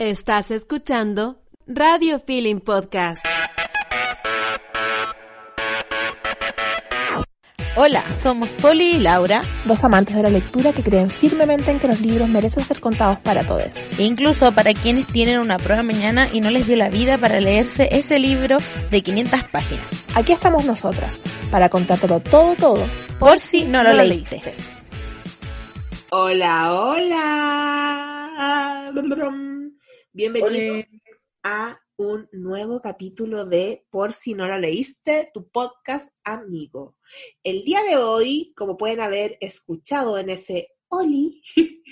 Estás escuchando Radio Feeling Podcast. Hola, somos Poli y Laura, dos amantes de la lectura que creen firmemente en que los libros merecen ser contados para todos. E incluso para quienes tienen una prueba mañana y no les dio la vida para leerse ese libro de 500 páginas. Aquí estamos nosotras, para contártelo todo, todo, por, si no, lo, leíste. Hola, hola. Bienvenidos a un nuevo capítulo de Por si no lo leíste, tu podcast amigo. El día de hoy, como pueden haber escuchado en ese Oli,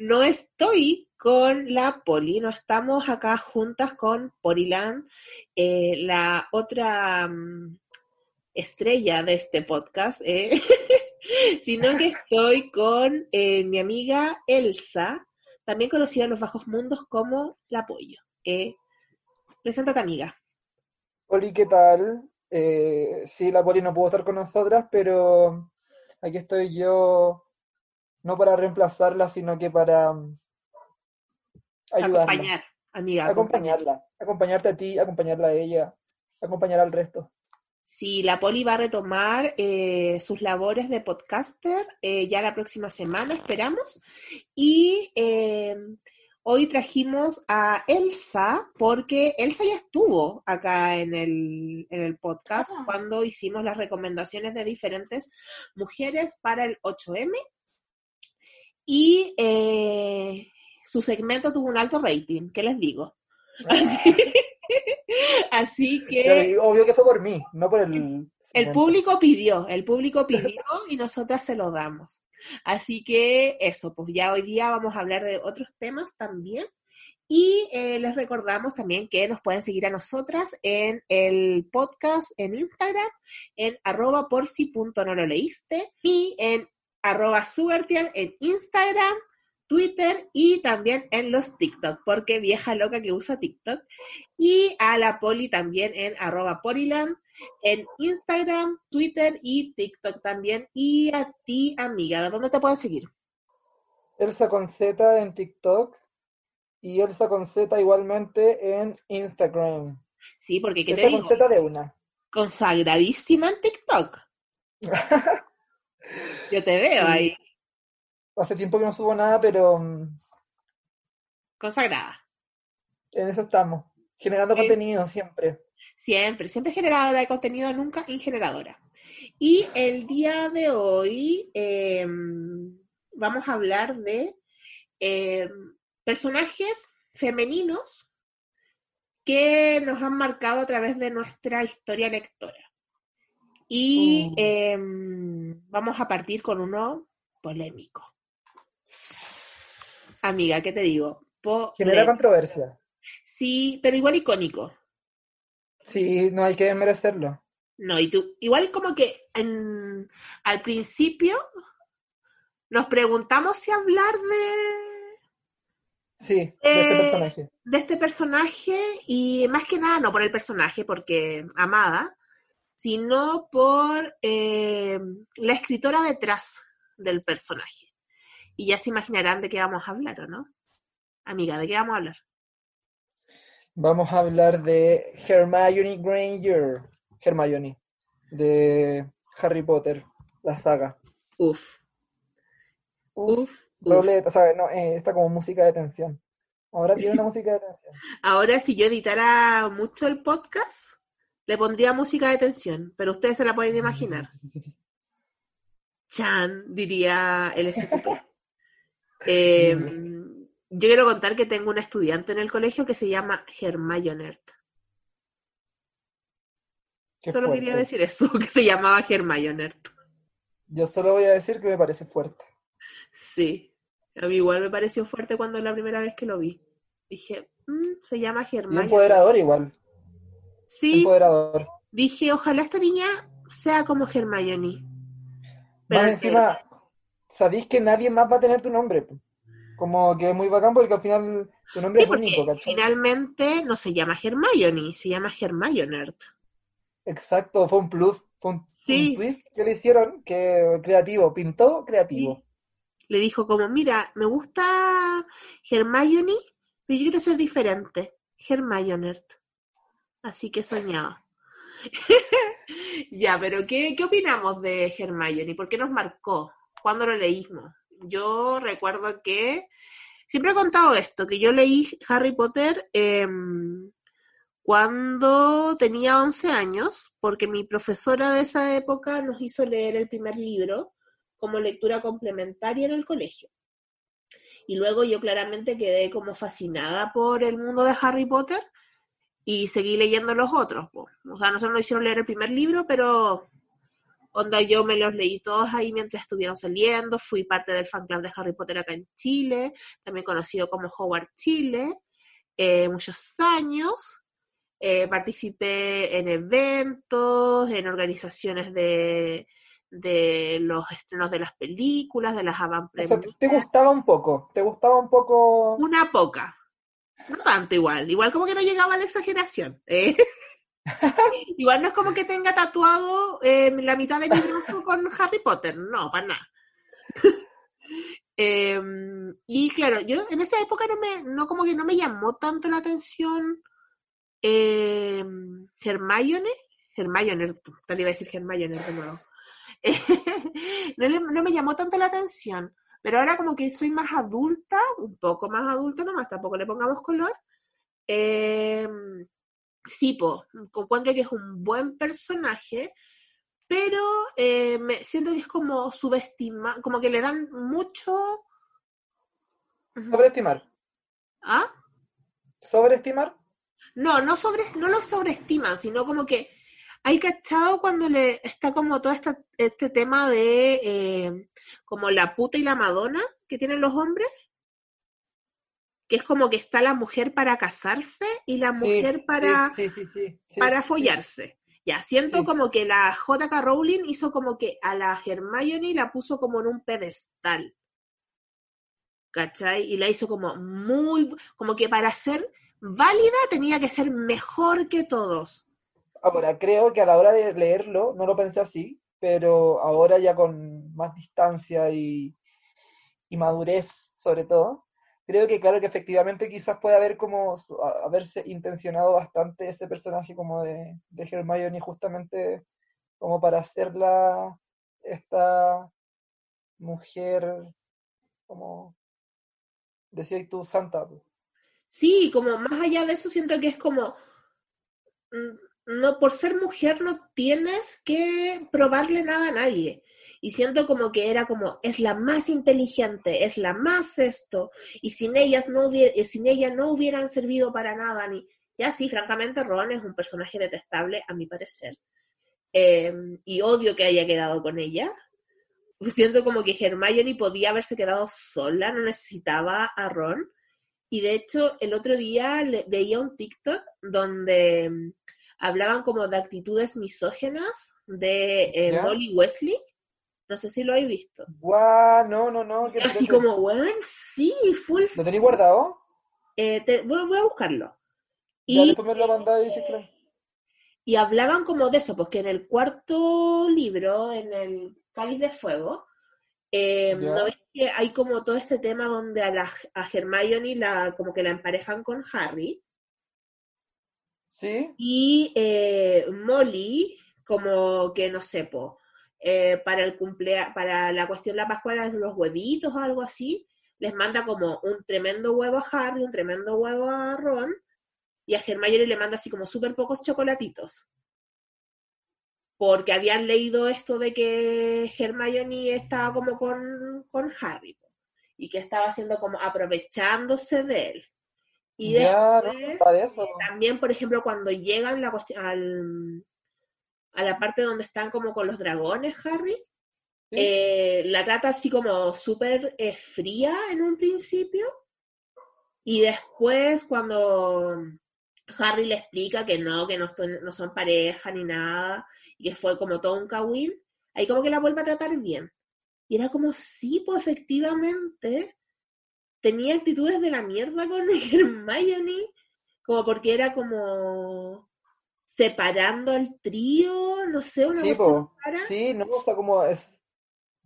no estoy con la Poli, no estamos acá juntas con Poliland, eh, la otra mm, estrella de este podcast, eh, sino que estoy con eh, mi amiga Elsa, también conocida en los bajos mundos como La Pollo. Eh, preséntate, amiga. Hola, ¿qué tal? Eh, sí, la Poli no pudo estar con nosotras, pero aquí estoy yo, no para reemplazarla, sino que para um, ayudarla. Acompañar, amiga. Acompañarla, acompañarte a ti, acompañarla a ella, acompañar al resto. Sí, la Poli va a retomar eh, sus labores de podcaster eh, ya la próxima semana, esperamos. Y eh, hoy trajimos a Elsa, porque Elsa ya estuvo acá en el, en el podcast Ah. cuando hicimos las recomendaciones de diferentes mujeres para el 8M. Y eh, su segmento tuvo un alto rating, ¿qué les digo? Así, así que... Pero obvio que fue por mí, no por el... El público pidió, el público pidió y nosotras se lo damos. Así que eso, pues ya hoy día vamos a hablar de otros temas también. Y eh, les recordamos también que nos pueden seguir a nosotras en el podcast en Instagram, en arroba por si punto no lo leíste, y en arroba sugartian en Instagram, Twitter y también en los TikTok, porque vieja loca que usa TikTok. Y a la Poli también en arroba Poliland, en Instagram, Twitter y TikTok también. Y a ti, amiga, ¿dónde te pueden seguir? Elsa con Z en TikTok y Elsa con Z igualmente en Instagram. Sí, porque ¿qué te Elsa digo? con Z de una. Consagradísima en TikTok. Yo te veo Sí. ahí, Hace tiempo que no subo nada, pero mm, consagrada. en eso estamos. Generando Sí. contenido siempre. Siempre, siempre generadora de contenido, nunca ingeneradora. Y el día de hoy eh, vamos a hablar de eh, personajes femeninos que nos han marcado a través de nuestra historia lectora. Y Mm. eh, vamos a partir con uno polémico. Amiga, ¿qué te digo? Genera Polémico. controversia. Sí, pero igual icónico. Sí, no hay que merecerlo. No, y tú, igual como que en- al principio nos preguntamos si hablar de, Sí, de este Eh, personaje. de este personaje y más que nada no por el personaje, porque amada, sino por eh, la escritora detrás del personaje. Y ya se imaginarán de qué vamos a hablar, ¿o no? Amiga, ¿de qué vamos a hablar? Vamos a hablar de Hermione Granger. Hermione. De Harry Potter, la saga. Uf. Uf. uf. O sea, no, eh, está como música de tensión. Ahora tiene una música de tensión. Ahora, si yo editara mucho el podcast, le pondría música de tensión, pero ustedes se la pueden imaginar. Chan, diría el SQP. Eh, yo quiero contar que tengo una estudiante en el colegio que se llama Hermionert. Qué Solo fuerte. quería decir eso, que se llamaba Hermionert. Yo solo voy a decir que me parece fuerte. Sí. A mí igual me pareció fuerte cuando la primera vez que lo vi. Dije, "Mm, se llama Hermione. empoderador igual. Sí, Empoderador. dije, ojalá esta niña sea como Hermione. Pero Más encima, sabéis que nadie más va a tener tu nombre. Como que es muy bacán porque al final tu nombre Sí, es porque único, ¿cachai? finalmente no se llama Hermione, se llama Hermionert. Exacto, fue un plus, fue un, Sí. un twist que le hicieron, que creativo, pintó creativo. Le dijo como, mira, me gusta Hermione, pero yo quiero ser diferente. Hermionert. Así que soñado. ya, pero ¿qué, ¿qué opinamos de Hermione? ¿Por qué nos marcó? ¿Cuándo lo leímos? Yo recuerdo que siempre he contado esto, que yo leí Harry Potter em, cuando tenía 11 años, porque mi profesora de esa época nos hizo leer el primer libro como lectura complementaria en el colegio. Y luego yo claramente quedé como fascinada por el mundo de Harry Potter y seguí leyendo los otros. po. O sea, nosotros nos hicieron leer el primer libro, pero onda yo me los leí todos ahí mientras estuvieron saliendo. Fui parte del fan club de Harry Potter acá en Chile, también conocido como Howard Chile, eh, muchos años. Eh, participé en eventos, en organizaciones de, de los estrenos de las películas, de las avant O sea, premiers. te gustaba un poco, te gustaba un poco. Una poca. No tanto igual. Igual como que no llegaba a la exageración. ¿eh? igual no es como que tenga tatuado eh, la mitad de mi brazo con Harry Potter. No, para nada. Em, y claro, yo en esa época no me, no como que no me llamó tanto la atención em, Hermione. Hermione, tal iba a decir Hermione de nuevo. no, no me llamó tanto la atención. Pero ahora como que soy más adulta, un poco más adulta nomás, tampoco le pongamos color. Eh, sí, po, encuentro que es un buen personaje, pero eh, me siento que es como subestima, como que le dan mucho... Sobreestimar. ¿Ah? Sobreestimar. No, no, sobre, no lo sobreestiman, sino como que hay cachado cuando le está como todo esta- este tema de eh, como la puta y la Madonna que tienen los hombres, que es como que está la mujer para casarse y la mujer para, sí, sí, sí, sí, sí, para follarse. Ya, siento como que la J.K. Rowling hizo como que a la Hermione la puso como en un pedestal. ¿Cachai? Y la hizo como muy, como que para ser válida tenía que ser mejor que todos. Ahora, creo que a la hora de leerlo, no lo pensé así, pero ahora ya con más distancia y, y madurez, sobre todo, creo que claro que efectivamente quizás puede haber como haberse intencionado bastante ese personaje como de, de Hermione justamente como para hacerla esta mujer como decías tú, santa. Sí, como más allá de eso siento que es como, mm, no, por ser mujer no tienes que probarle nada a nadie. Y siento como que era como, es la más inteligente, es la más esto, y sin ellas no hubiera, sin ella no hubieran servido para nada, ni, ya sí, francamente Ron es un personaje detestable, a mi parecer. Eh, y odio que haya quedado con ella. Siento como que Hermione podía haberse quedado sola, no necesitaba a Ron. Y de hecho, el otro día le- veía un TikTok donde mm, hablaban como de actitudes misógenas de eh. Molly Wesley. No sé si lo habéis visto. Guau, no, no, no. Así como, weón, sí, full. ¿Lo tenéis guardado? Eh, te- voy, voy a buscarlo. Ya Y, me lo claro. y hablaban como de eso, pues que en el cuarto libro, en el Cáliz de Fuego, eh, Ya. ¿no ves que hay como todo este tema donde a, la, a Hermione la, como que la emparejan con Harry? ¿Sí? Y eh, Molly, como que no sé, po, eh, para el cumplea para la cuestión de la Pascua de los huevitos o algo así, les manda como un tremendo huevo a Harry, un tremendo huevo a Ron, y a Hermione le manda así como súper pocos chocolatitos. Porque habían leído esto de que Hermione estaba como con, con Harry, y que estaba haciendo como aprovechándose de él. Y Ya, no después, eso. eh, también, por ejemplo, cuando llegan la al, a la parte donde están como con los dragones, Harry, Sí. eh, la trata así como súper eh, fría en un principio. Y después cuando Harry le explica que no, que no, son- no son pareja ni nada, y que fue como todo un kawin, ahí como que la vuelve a tratar bien. Y era como, sí, pues efectivamente, tenía actitudes de la mierda con Hermione, como porque era como separando al trío, no sé, una Sí, rara. Sí, no, sea, como es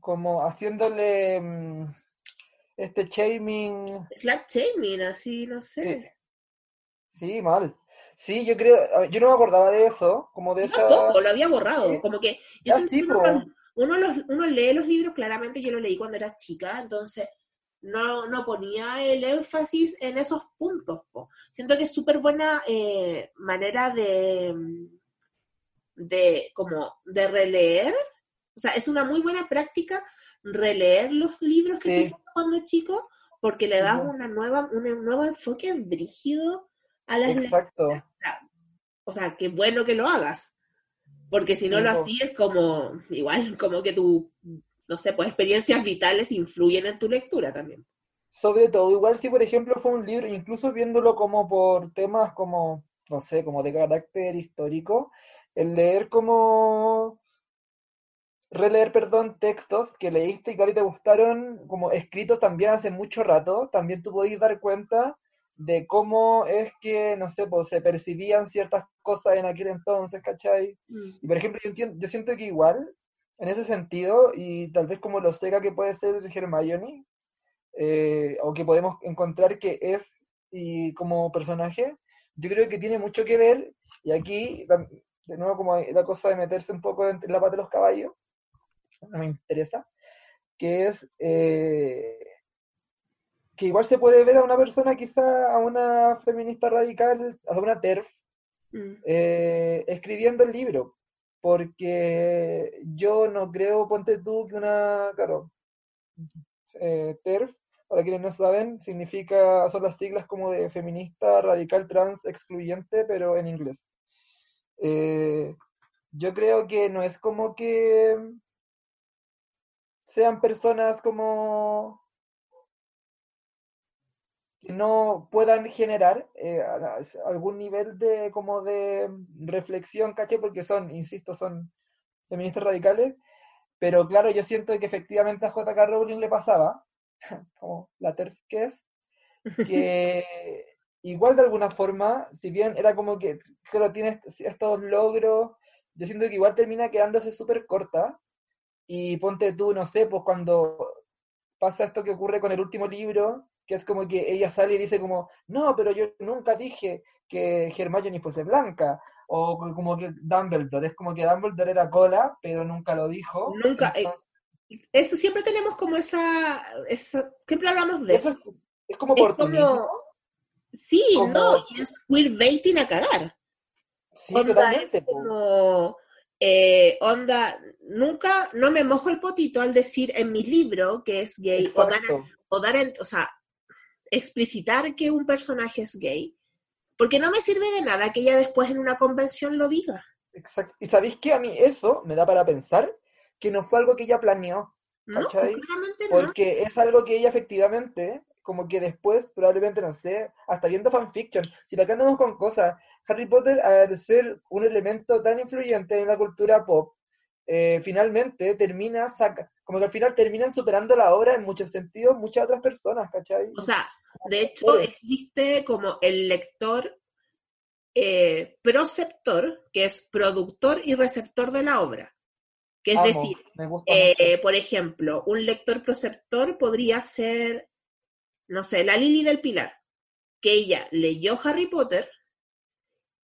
como haciéndole mm, este shaming. Slut shaming, así, no sé. sí, mal. Sí, yo creo, yo no me acordaba de eso, como de Yo esa. tampoco, lo había borrado. Sí. Como que yo Ah, uno, uno, los, uno lee los libros, claramente yo lo leí cuando era chica, entonces no, no ponía el énfasis en esos puntos. po. Siento que es súper buena eh, manera de, de, como, de releer. O sea, es una muy buena práctica releer los libros que Sí. hiciste cuando chico, porque le das una nueva, un nuevo enfoque brígido a las Exacto. o sea, qué bueno que lo hagas. Porque si no Sí, lo hacías, como, igual, como que tu, no sé, pues experiencias vitales influyen en tu lectura también. Sobre todo, igual si por ejemplo fue un libro, incluso viéndolo como por temas como, no sé, como de carácter histórico, el leer como, releer, perdón, textos que leíste y que ahora te gustaron, como escritos también hace mucho rato, también tú podés dar cuenta de cómo es que, no sé, pues se percibían ciertas cosas en aquel entonces, ¿cachai? Y por ejemplo, yo, entiendo, yo siento que igual, en ese sentido, y tal vez como lo seca que puede ser Hermione, eh, o que podemos encontrar que es y como personaje, yo creo que tiene mucho que ver, y aquí, de nuevo, como la cosa de meterse un poco en la pata de los caballos, no me interesa, que es eh, que igual se puede ver a una persona, quizá a una feminista radical, a una TERF, Mm. eh, escribiendo el libro, porque yo no creo, ponte tú, que una, claro, eh, TERF, para quienes no saben, significa, son las siglas como de feminista, radical, trans, excluyente, pero en inglés. Eh, yo creo que no es como que sean personas como que no puedan generar eh, algún nivel de como de reflexión, ¿caché? Porque son, insisto, son feministas radicales, pero claro, yo siento que efectivamente a J.K. Rowling le pasaba, como la TERF que es, que igual de alguna forma, si bien era como que, claro, tiene est- estos logros, yo siento que igual termina quedándose súper corta, y ponte tú, no sé, pues cuando pasa esto que ocurre con el último libro, que es como que ella sale y dice como, no, pero yo nunca dije que Hermione fuese blanca, o como que Dumbledore, es como que Dumbledore era cola, pero nunca lo dijo. Nunca, eh, Entonces, Eso siempre tenemos como esa, esa siempre hablamos de eso eso. es, es como oportunismo. como, sí, como- no, y es queerbaiting a cagar. Sí, onda totalmente. es como, eh, onda, nunca, no me mojo el potito al decir en mi libro que es gay, o dar, Exacto. o dar, en- o sea, explicitar que un personaje es gay, porque no me sirve de nada que ella después en una convención lo diga. Exacto. Y sabéis que a mí eso me da para pensar que no fue algo que ella planeó. No, no. Porque es algo que ella efectivamente, como que después, probablemente, no sé, hasta viendo fanfiction, si la andamos con cosas, Harry Potter, al ser un elemento tan influyente en la cultura pop, eh, finalmente termina, saca, como que al final terminan superando la obra en muchos sentidos muchas otras personas, ¿cachai? O sea, de hecho existe como el lector eh, proceptor, que es productor y receptor de la obra. Que es Amo, decir, eh, por ejemplo, un lector proceptor podría ser, no sé, la Lili del Pilar, que ella leyó Harry Potter,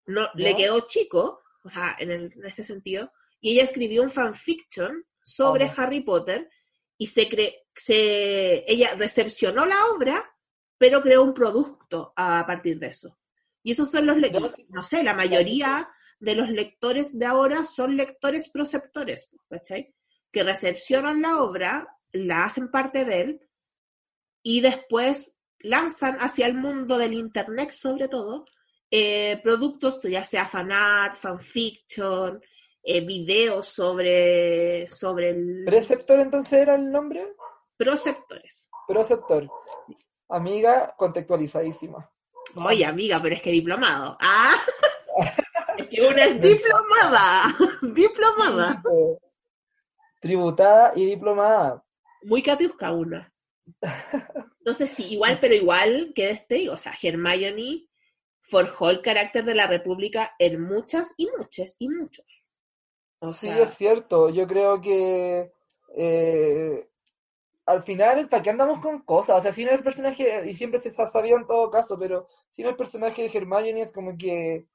no, le ¿Ya? quedó chico, o sea, en, el- en este sentido, y ella escribió un fanfiction sobre. Harry Potter y se cre se ella recepcionó la obra, pero creó un producto a partir de eso. Y esos son los lectores, no sé, la mayoría de los lectores de ahora son lectores proceptores, ¿cachai? Que recepcionan la obra, la hacen parte de él y después lanzan hacia el mundo del internet, sobre todo, eh, productos, ya sea fanart, fanfiction, eh, videos sobre, sobre el ¿Preceptor entonces era el nombre? proceptores. Proceptor. amiga contextualizadísima. Oye, amiga, pero es que diplomado. Ah, es que una es diplomada. diplomada. Tributada y diplomada. Muy catiusca una. Entonces sí, igual, pero igual que este, o sea, Hermione forjó el carácter de la República en muchas y muchas y muchos. O Sí, es cierto. Yo creo que eh, al final, ¿para qué andamos con cosas? O sea, si no el personaje, y siempre se sa- sabía en todo caso, pero si no el personaje de Hermione es como que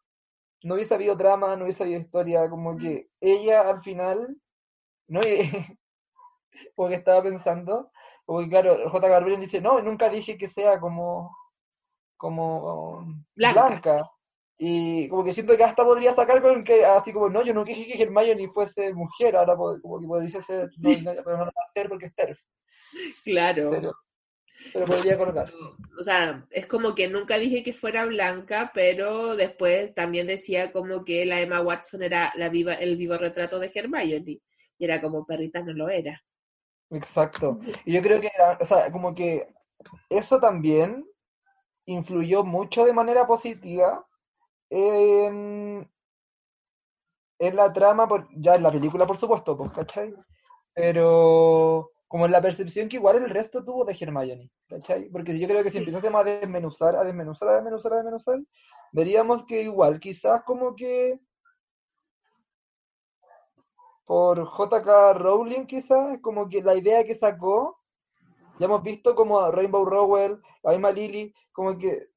no hubiese habido drama, no hubiese habido historia, como que ella al final, ¿no? Porque estaba pensando, porque claro, J. Rowling dice, no, nunca dije que sea como, como Blanca. blanca. Y como que siento que hasta podría sacar con que, así como, no, yo nunca dije que Hermione fuese mujer, ahora como que podría ser, no, no, no va a hacer porque es TERF, claro. pero, pero podría colocarse. O sea, es como que nunca dije que fuera blanca, pero después también decía como que la Emma Watson era la viva, el vivo retrato de Hermione. Y era como perrita no lo era. Exacto. Y yo creo que, era- o sea, como que eso también influyó mucho de manera positiva en, en la trama, por, ya en la película, por supuesto, pues, ¿cachai? Pero como en la percepción que igual el resto tuvo de Hermione, ¿cachai? Porque yo creo que si empezásemos a desmenuzar, a desmenuzar, a desmenuzar, a desmenuzar, veríamos que igual, quizás como que por J.K. Rowling quizás, como que la idea que sacó, ya hemos visto como a Rainbow Rowell, a misma Lily, como que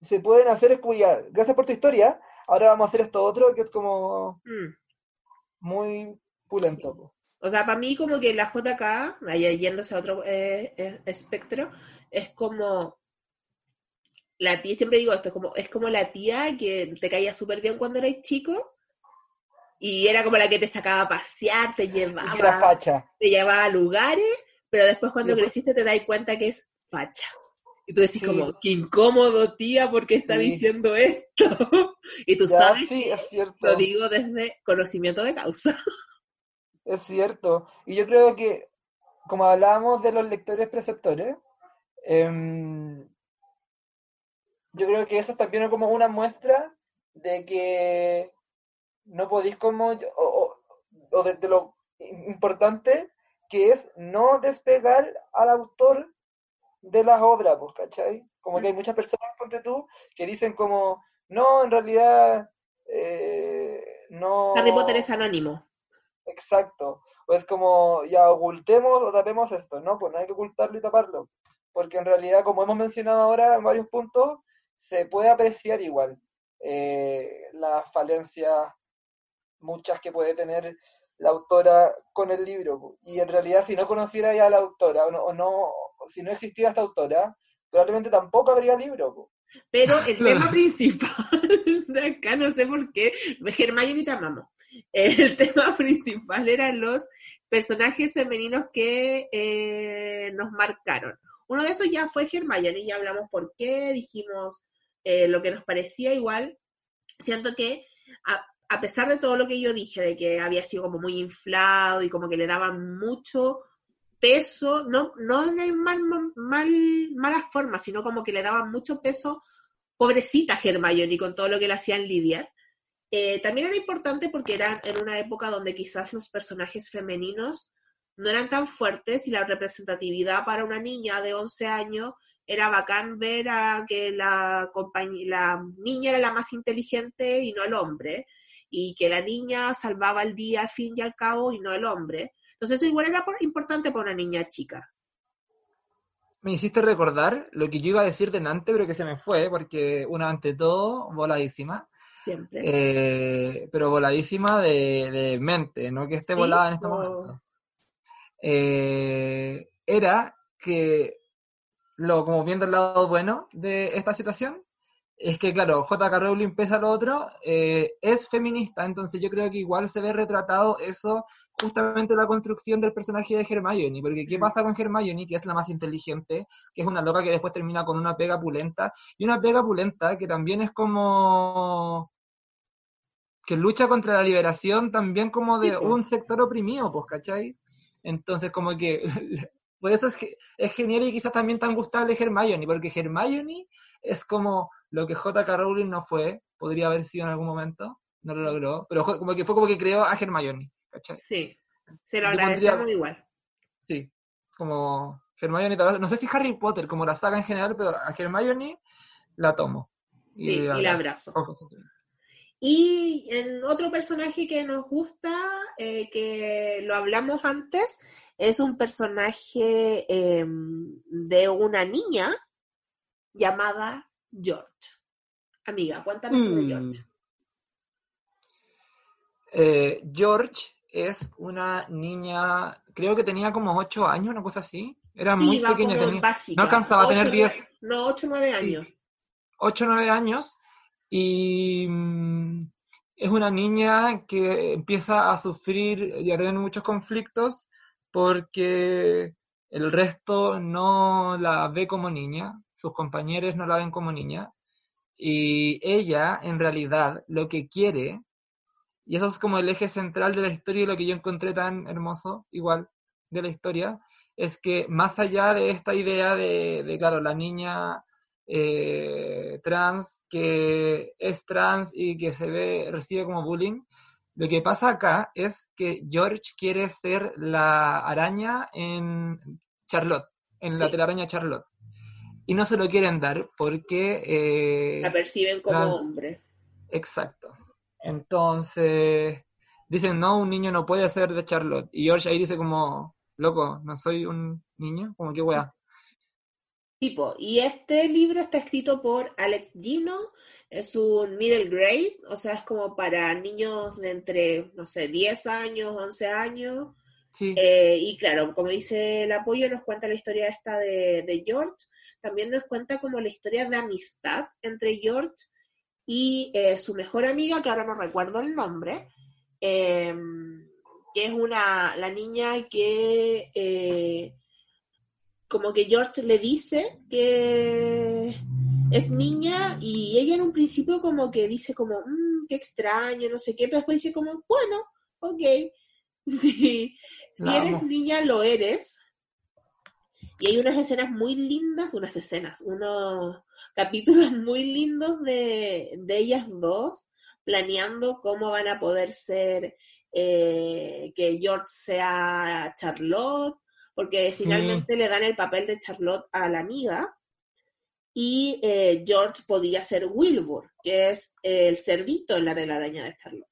se pueden hacer, es como ya, gracias por tu historia, ahora vamos a hacer esto otro que es como Mm. muy pulento. po. O sea, para mí como que la JK, yéndose a otro eh, eh, espectro, es como la tía, siempre digo esto, es como, es como la tía que te caía súper bien cuando eras chico y era como la que te sacaba a pasear, te Y que era llevaba, facha. te llevaba a lugares, pero después cuando Después- creciste te das cuenta que es facha. Y tú decís Sí. como, qué incómodo, tía, porque está Sí. diciendo esto? y tú Ya, sabes, sí, es cierto. lo digo desde conocimiento de causa. Es cierto. Y yo creo que, como hablábamos de los lectores preceptores, em, yo creo que eso también es como una muestra de que no podéis como, o, o- o de, de lo importante que es no despegar al autor de las obras, pues, ¿cachai? Como que hay muchas personas, ponte tú, que dicen como, no, en realidad, eh, no... Harry Potter es anónimo. Exacto. O es como, ya ocultemos o tapemos esto, ¿no? Pues no hay que ocultarlo y taparlo. Porque en realidad, como hemos mencionado ahora en varios puntos, se puede apreciar igual eh, las falencias, muchas que puede tener la autora con el libro. po. Y en realidad, si no conociera ya a la autora, o no, o no si no existiera esta autora, probablemente tampoco habría libro. po. Pero el tema principal de acá, no sé por qué, Hermione te amamos. El tema principal eran los personajes femeninos que eh, nos marcaron. Uno de esos ya fue Hermione, ya hablamos por qué, dijimos eh, lo que nos parecía igual. Siento que a, a pesar de todo lo que yo dije, de que había sido como muy inflado y como que le daban mucho peso, no, no de mal, mal, mala forma, sino como que le daban mucho peso, pobrecita Hermione, con todo lo que le hacían lidiar. Eh, también era importante porque era en una época donde quizás los personajes femeninos no eran tan fuertes y la representatividad para una niña de 11 años era bacán ver que la, la niña era la más inteligente y no el hombre, y que la niña salvaba el día al fin y al cabo y no el hombre. Entonces eso igual era por- importante para una niña chica. Me hiciste recordar lo que yo iba a decir delante, pero que se me fue, porque una ante todo, voladísima. Siempre. Eh, pero voladísima de, de mente, no que esté Sí, volada en este o- momento. Eh, era que, lo, como viendo el lado bueno de esta situación, es que, claro, J.K. Rowling, pese a lo otro, eh, es feminista, entonces yo creo que igual se ve retratado eso justamente en la construcción del personaje de Hermione, porque ¿qué Mm. pasa con Hermione, que es la más inteligente, que es una loca que después termina con una pega pulenta, y una pega pulenta que también es como que lucha contra la liberación también como de un sector oprimido, pues, ¿cachai? Entonces como que por eso es, es genial y quizás también tan gustable Hermione, porque Hermione es como lo que J.K. Rowling no fue, podría haber sido en algún momento, no lo logró, pero como que fue como que creó a Hermione, ¿cachai? Sí, se lo agradecemos pondría- igual. Sí, como Hermione, no sé si Harry Potter, como la saga en general, pero a Hermione la tomo. Sí, y la abrazo. Y en otro personaje que nos gusta, eh, que lo hablamos antes, es un personaje eh, de una niña llamada George. Amiga, cuéntanos sobre Mm. George. Eh, George es una niña, creo que tenía como 8 años, una cosa así. Era Sí, muy pequeña, tenía, básica, no alcanzaba a tener ocho, 10, nueve- No, 8 o 9 Sí. años. 8 o 9 años y mm, es una niña que empieza a sufrir y a tener muchos conflictos porque el resto no la ve como niña, sus compañeros no la ven como niña y ella en realidad lo que quiere, y eso es como el eje central de la historia y lo que yo encontré tan hermoso igual de la historia, es que más allá de esta idea de, de, claro, la niña eh, trans que es trans y que se ve, recibe como bullying, lo que pasa acá es que George quiere ser la araña en Charlotte, en la telaraña Charlotte. Y no se lo quieren dar porque... eh, La perciben como hombre. Exacto. Entonces, dicen, no, un niño no puede ser de Charlotte. Y George ahí dice como, loco, no soy un niño, como que wea. Tipo, y este libro está escrito por Alex Gino, es un middle grade, o sea, es como para niños de entre, no sé, 10 años, 11 años. Eh, y claro, como dice el apoyo, nos cuenta la historia esta de, de George, también nos cuenta como la historia de amistad entre George y eh, su mejor amiga, que ahora no recuerdo el nombre, eh, que es una, la niña que eh, como que George le dice que es niña y ella en un principio como que dice como, "Mm, qué extraño, no sé qué, pero después dice como, bueno, ok, sí, si La eres amo. niña lo eres. Y hay unas escenas muy lindas, unas escenas, unos capítulos muy lindos de, de ellas dos planeando cómo van a poder ser, eh, que George sea Charlotte, porque finalmente le dan el papel de Charlotte a la amiga y eh, George podía ser Wilbur, que es el cerdito en la telaraña de Charlotte.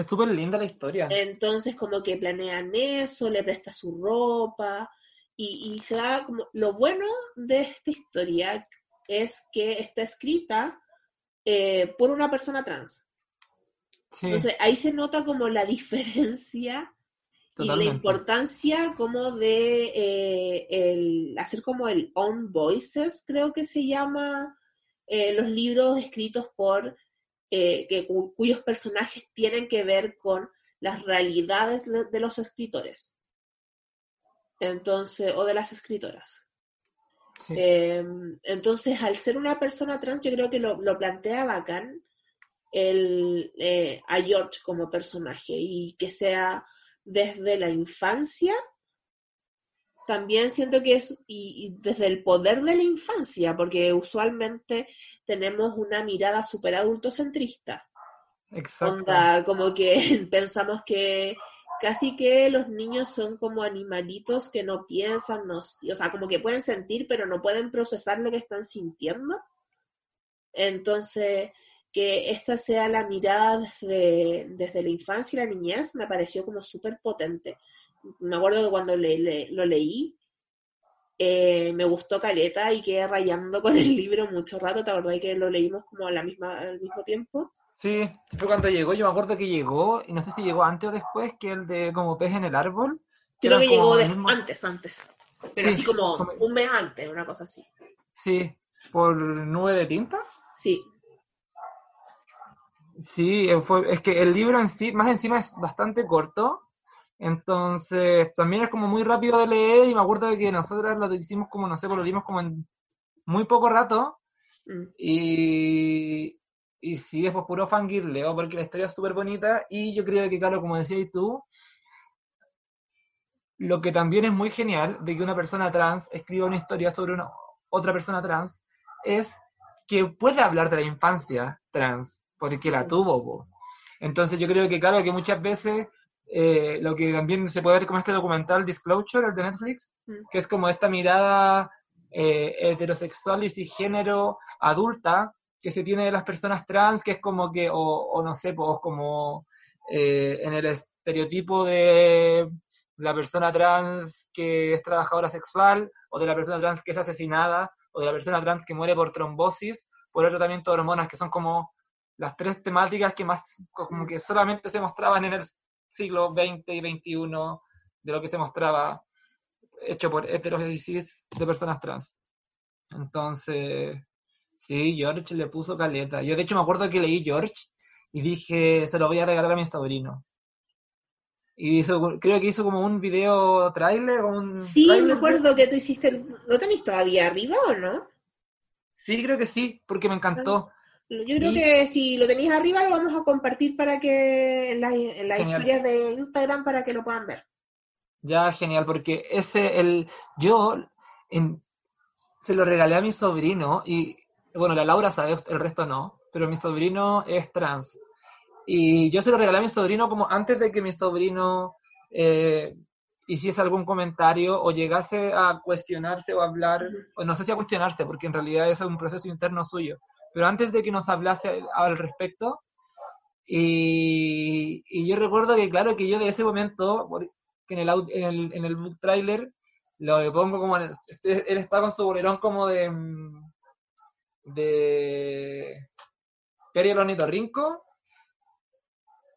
Es súper linda la historia. Entonces como que planean eso, le presta su ropa y, y se da como... Lo bueno de esta historia es que está escrita eh, por una persona trans. Sí, Entonces ahí se nota como la diferencia y la importancia como de eh, el hacer como el own voices, creo que se llama, eh, los libros escritos por eh, que, cu- cuyos personajes tienen que ver con las realidades de, de los escritores. Entonces, o de las escritoras. Sí. Eh, entonces, al ser una persona trans, yo creo que lo, lo plantea bacán el, eh, a George como personaje y que sea desde la infancia. También siento que es y, y desde el poder de la infancia, porque usualmente tenemos una mirada súper adultocentrista. Exacto. Onda, como que pensamos que casi que los niños son como animalitos que no piensan, no, o sea, como que pueden sentir, pero no pueden procesar lo que están sintiendo. Entonces, que esta sea la mirada desde, desde la infancia y la niñez me pareció como súper potente. Me acuerdo que cuando le- le- lo leí, eh, me gustó Caleta y quedé rayando con el libro mucho rato. ¿Te acordás que lo leímos como a la misma, al mismo tiempo? Sí, fue cuando llegó, yo me acuerdo que llegó, y no sé si llegó antes o después, que el de como pez en el árbol. Creo que llegó de- mismo- antes, antes. Pero Sí, así como como- un mes antes, una cosa así. Sí, por nube de tinta. Sí, Sí, eh, fue, es que el libro en sí, más encima es bastante corto, entonces también es como muy rápido de leer y me acuerdo de que nosotras lo hicimos como, no sé, pues lo leímos como en muy poco rato mm, y, y sí, después puro fangirleo porque la historia es súper bonita y yo creo que, claro, como decías tú, lo que también es muy genial de que una persona trans escriba una historia sobre una, otra persona trans es que puede hablar de la infancia trans, porque la tuvo. po. Entonces yo creo que claro que muchas veces eh, lo que también se puede ver como este documental Disclosure, el de Netflix, Mm. que es como esta mirada eh, heterosexual y cisgénero adulta que se tiene de las personas trans, que es como que, o, o no sé, pues como eh, en el estereotipo de la persona trans que es trabajadora sexual, o de la persona trans que es asesinada, o de la persona trans que muere por trombosis, por el tratamiento de hormonas, que son como las tres temáticas que más, como que solamente se mostraban en el siglo XX y XXI de lo que se mostraba hecho por heteros y cis de personas trans. Entonces, sí, George le puso caleta. Yo de hecho me acuerdo que leí George y dije, se lo voy a regalar a mi sobrino. Y hizo, creo que hizo como un video trailer. Un Sí, me acuerdo que tú hiciste. el- ¿Lo tenéis todavía arriba o no? Sí, creo que sí, porque me encantó. Yo creo Y- que si lo tenéis arriba lo vamos a compartir para que en las, en las historias de Instagram para que lo puedan ver. Ya, genial, porque ese, el, yo en- se lo regalé a mi sobrino y, bueno, la Laura sabe, el resto no, pero mi sobrino es trans. Y yo se lo regalé a mi sobrino como antes de que mi sobrino eh, hiciese algún comentario o llegase a cuestionarse o hablar, o no sé si a cuestionarse, porque en realidad eso es un proceso interno suyo, pero antes de que nos hablase al respecto, y, yo recuerdo que, claro, que yo de ese momento, que en el, en el, en el book trailer, lo pongo como, este- él está con su bolerón como de, mm, de Peri el ornitorrinco,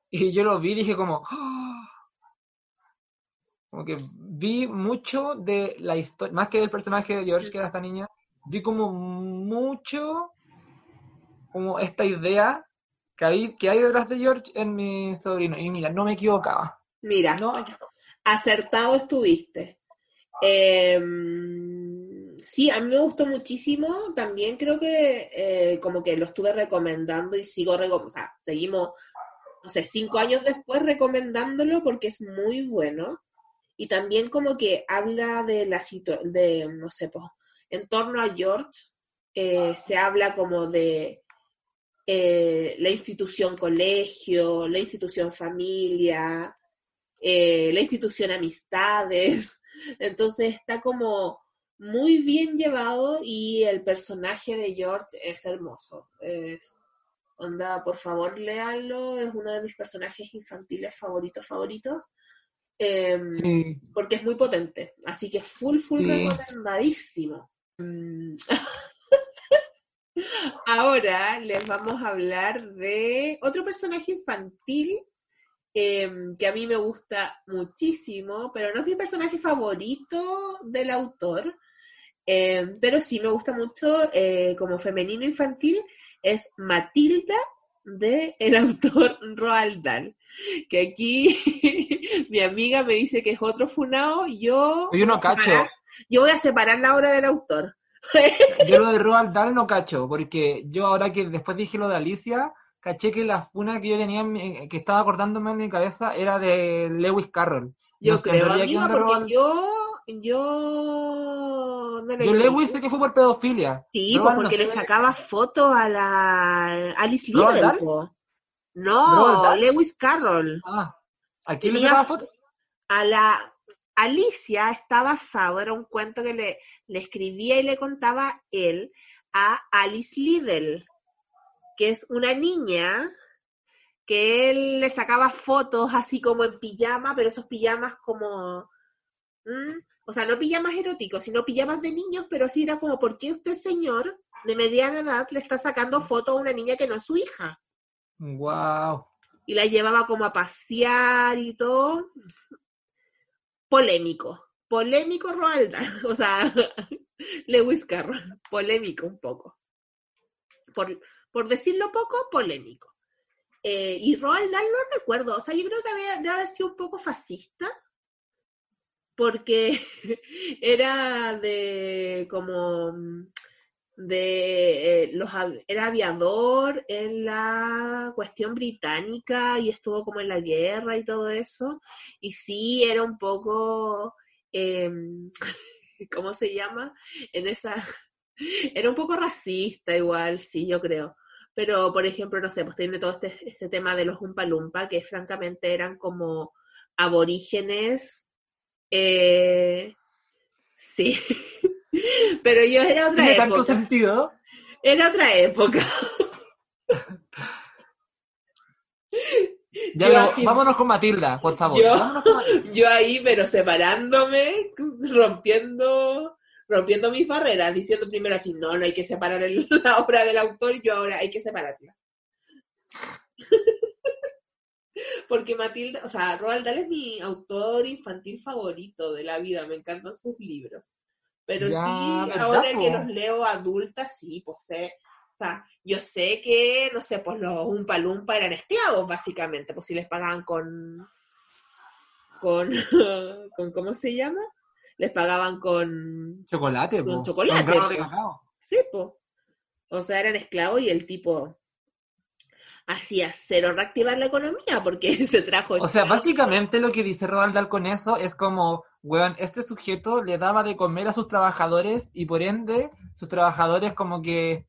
y yo lo vi y dije como, "Ah". como que vi mucho de la historia, más que del personaje de George, que era esta niña, vi como mucho como esta idea que hay, que hay detrás de George en mi sobrino. Y mira, no me equivocaba. Mira, No me equivocaba. acertado estuviste. Em, sí, a mí me gustó muchísimo. También creo que eh, como que lo estuve recomendando y sigo recomendando. O sea, seguimos, no sé, cinco años después recomendándolo porque es muy bueno. Y también como que habla de la situación, de, no sé, pues, en torno a George, eh, se habla como de eh, la institución colegio, la institución familia, eh, la institución amistades. Entonces está como muy bien llevado y el personaje de George es hermoso. Es, onda, por favor, léanlo, es uno de mis personajes infantiles favoritos, favoritos. Em, Sí. porque es muy potente. Así que full, full Sí. recomendadísimo. Ahora les vamos a hablar de otro personaje infantil em, que a mí me gusta muchísimo, pero no es mi personaje favorito del autor, em, pero sí me gusta mucho eh, como femenino infantil, es Matilda de el autor Roald Dahl, que aquí mi amiga me dice que es otro funao, yo, Yo no separar- yo voy a separar la obra del autor. Yo lo de Roald Dahl no cacho, porque yo ahora que después dije lo de Alicia, caché que la funa que yo tenía, que estaba acordándome en mi cabeza, era de Lewis Carroll. Yo No creo, realidad, ¿qué amiga, Roald- yo, yo no le Yo. Lewis sé que fue por pedofilia. Sí, pues Roald no porque le sacaba fotos a la Alice ¿Roald Liddell, No? Lewis Carroll. Ah, ¿a quién le Tenía sacaba fo- foto? A la Alicia está basado, era un cuento que le, le escribía y le contaba él a Alice Liddell, que es una niña que él le sacaba fotos así como en pijama, pero esos pijamas como... ¿Mm? O sea, no pijamas eróticos, sino pijamas de niños, pero así era como, ¿por qué usted, señor, de mediana edad, le está sacando fotos a una niña que no es su hija? Wow. Y la llevaba como a pasear y todo. Polémico. Polémico Roald. O sea, Lewis Carroll. Polémico un poco. Por, por decirlo poco, polémico. Eh, y Roald Dahl no recuerdo. O sea, yo creo que había, debe haber sido un poco fascista. Porque era de como mm, de eh, los era aviador en la cuestión británica y estuvo como en la guerra y todo eso. Y sí, era un poco, em, ¿cómo se llama? En esa, era un poco racista igual, sí, yo creo. Pero, por ejemplo, no sé, pues tiene todo este, este tema de los Umpa Lumpa, que francamente eran como aborígenes. eh, sí. Pero yo era otra Tiene tanto época. sentido. Era otra época. Ya, Yo así- vámonos con Matilda, por favor. Yo- Vámonos con Matilda. Yo ahí, pero separándome, rompiendo, rompiendo mis barreras, diciendo primero así, no, no hay que separar el- la obra del autor, y yo ahora hay que separarla. Porque Matilda, o sea, Roald Dahl es mi autor infantil favorito de la vida, me encantan sus libros. Pero Ya, sí, ¿verdad, ahora po? que los leo adultas, sí, pues sé, o sea, yo sé que, no sé, pues los Umpa Lumpa eran esclavos, básicamente, pues si les pagaban con, con, con ¿cómo se llama? Les pagaban con, Chocolate, Con po. chocolate, de cacao. sí, pues. O sea, eran esclavos y el tipo hacía cero reactivar la economía porque se trajo... O sea, básicamente lo que dice Roald Dahl con eso es como, weón, este sujeto le daba de comer a sus trabajadores y por ende sus trabajadores como que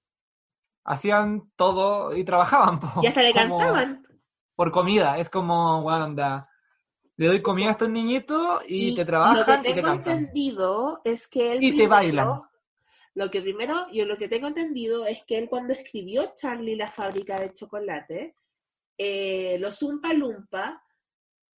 hacían todo y trabajaban. po. Y hasta le cantaban. Por comida, es como, weón, anda, le doy comida a estos niñitos y, te lo trabajan que y te tengo cantan. entendido es que él Y te bailan. Lo que primero, yo lo que tengo entendido es que él cuando escribió Charlie la fábrica de chocolate, eh, los Umpa Lumpa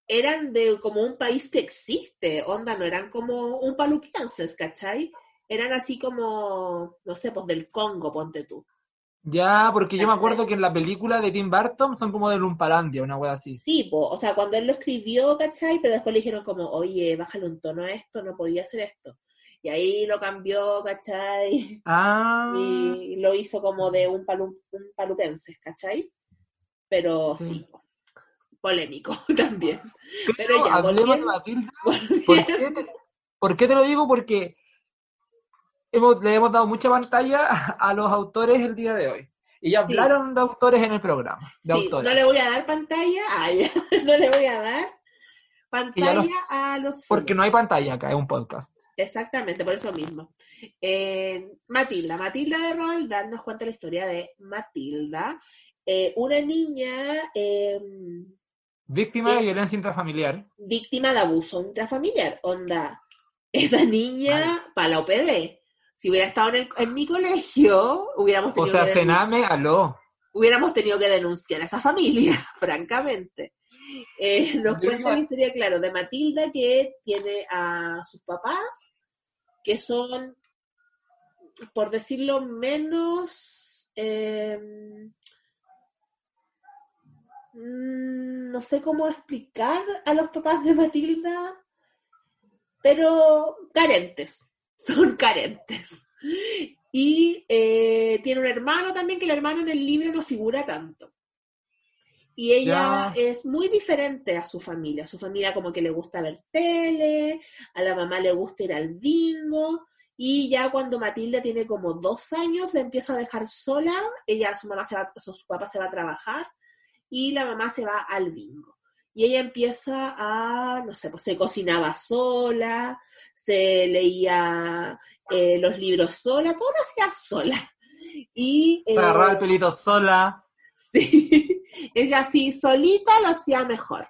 eran de como un país que existe, onda, no eran como Umpa Lupienses, ¿cachai? Eran así como, no sé, pues del Congo, ponte tú. Ya, porque yo me acuerdo que en la película de Tim Burton son como de Lumpalandia, una wea así. Sí, po, o sea, cuando él lo escribió, ¿cachai? Pero después le dijeron como, oye, bájale un tono a esto, no podía hacer esto. Y ahí lo cambió, ¿cachai? Ah, y lo hizo como de un, palu, un palupenses, ¿cachai? Pero Sí. sí, po, polémico también. pero Pero ya, hablemos de volviendo- Matilda. ¿Por qué, te, por qué te lo digo? Porque hemos, le hemos dado mucha pantalla a los autores el día de hoy. Y ya Sí. hablaron de autores en el programa. De Sí, autores. no le voy a dar pantalla, no le voy a dar pantalla los- a los Porque no hay pantalla acá, es un podcast. Exactamente, por eso mismo. Eh, Matilda, Matilda de Roald Dahl nos cuenta la historia de Matilda, eh, una niña eh, Víctima Eh, de violencia intrafamiliar. víctima de abuso intrafamiliar. Onda, esa niña para la OPD. Si hubiera estado en, el- en mi colegio, hubiéramos O tenido, sea, que denunciar, Sename, aló. Hubiéramos tenido que denunciar a esa familia, francamente. Eh, nos Yo cuenta la historia, claro, de Matilda que tiene a sus papás, que son, por decirlo menos, eh, mm, no sé cómo explicar a los papás de Matilda, pero carentes, son carentes. Y eh, tiene un hermano también, que el hermano en el libro no figura tanto. Y ella Ya. es muy diferente a su familia. Su familia como que le gusta ver tele, a la mamá le gusta ir al bingo, y ya cuando Matilda tiene como dos años, la empieza a dejar sola, ella, su mamá se va, su papá se va a trabajar, y la mamá se va al bingo. Y ella empieza a, no sé, pues se cocinaba sola, se leía eh, los libros sola, todo lo hacía sola. Y eh, Agarrar el pelito sola. Sí, ella así solita lo hacía mejor.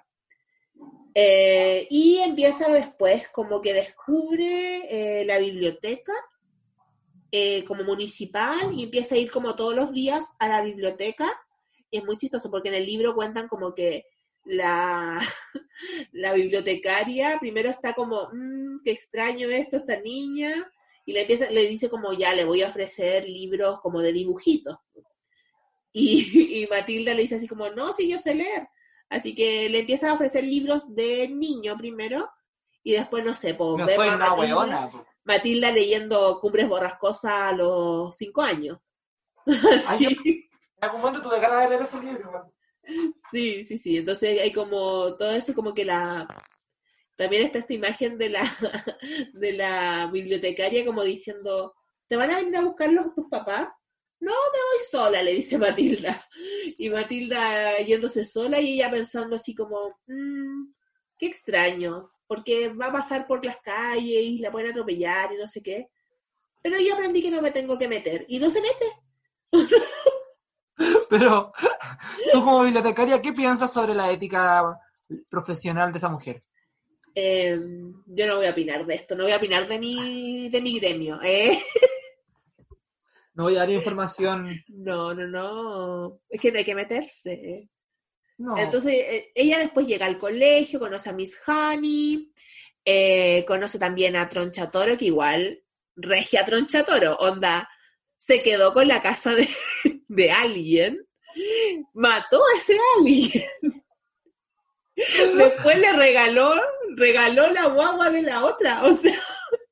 Eh, y empieza después como que descubre eh, la biblioteca eh, como municipal y empieza a ir como todos los días a la biblioteca. Y es muy chistoso porque en el libro cuentan como que la, la bibliotecaria primero está como, "Mm, qué extraño esto, esta niña, y le, empieza, le dice como, ya, le voy a ofrecer libros como de dibujitos. Y, y Matilda le dice así como, no, sí, yo sé leer. Así que le empieza a ofrecer libros de niño primero, y después, no sé, pues No a una Matilda, weona. po. Matilda leyendo Cumbres Borrascosas a los cinco años. Ay. En algún momento tuve ganas de leer ese libro. weón. Sí, sí, sí. Entonces hay como todo eso como que la también está esta imagen de la de la bibliotecaria como diciendo ¿Te van a venir a buscar los, tus papás? No, me voy sola, le dice Matilda. Y Matilda yéndose sola y ella pensando así como, "Mm, qué extraño, porque va a pasar por las calles y la pueden atropellar y no sé qué. Pero yo aprendí que no me tengo que meter. Y no se mete. Pero tú como bibliotecaria, ¿qué piensas sobre la ética profesional de esa mujer? Eh, yo no voy a opinar de esto, no voy a opinar de mi, de mi gremio. ¿eh? No voy a dar información. No, no, no. Es que no hay que meterse. No. Entonces, eh, ella después llega al colegio, conoce a Miss Honey, eh, conoce también a Tronchatoro, que igual, regia Tronchatoro, onda, se quedó con la casa de, de alguien, mató a ese alguien. Después le regaló, regaló la guagua de la otra, o sea,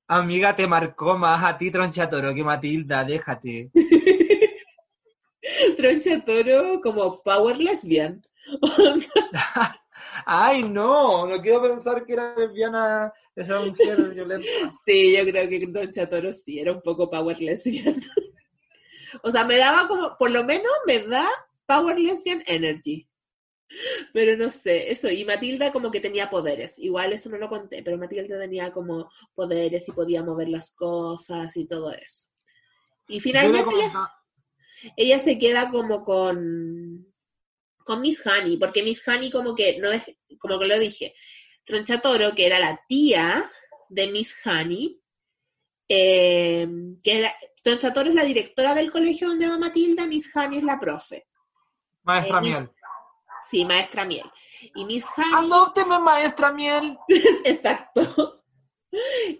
Amiga, te marcó más a ti, Tronchatoro, que Matilda, déjate. Tronchatoro como power lesbian. Ay, no, no quiero pensar que era lesbiana esa mujer violenta. Sí, yo creo que Don Chatoro sí era un poco power lesbian. o sea, me daba como, por lo menos me da power lesbian energy. Pero no sé, eso. Y Matilda como que tenía poderes. Igual eso no lo conté, pero Matilda tenía como poderes y podía mover las cosas y todo eso. Y finalmente ella, se queda como con, con Miss Honey, porque Miss Honey como que no es, como que lo dije, Tronchatoro, que era la tía de Miss Honey, eh, que era, Tronchatoro es la directora del colegio donde va Matilda, Miss Honey es la profe. Maestra Eh, Miss-. Sí, maestra Miel. Y Miss Honey, Adópteme, maestra Miel. exacto.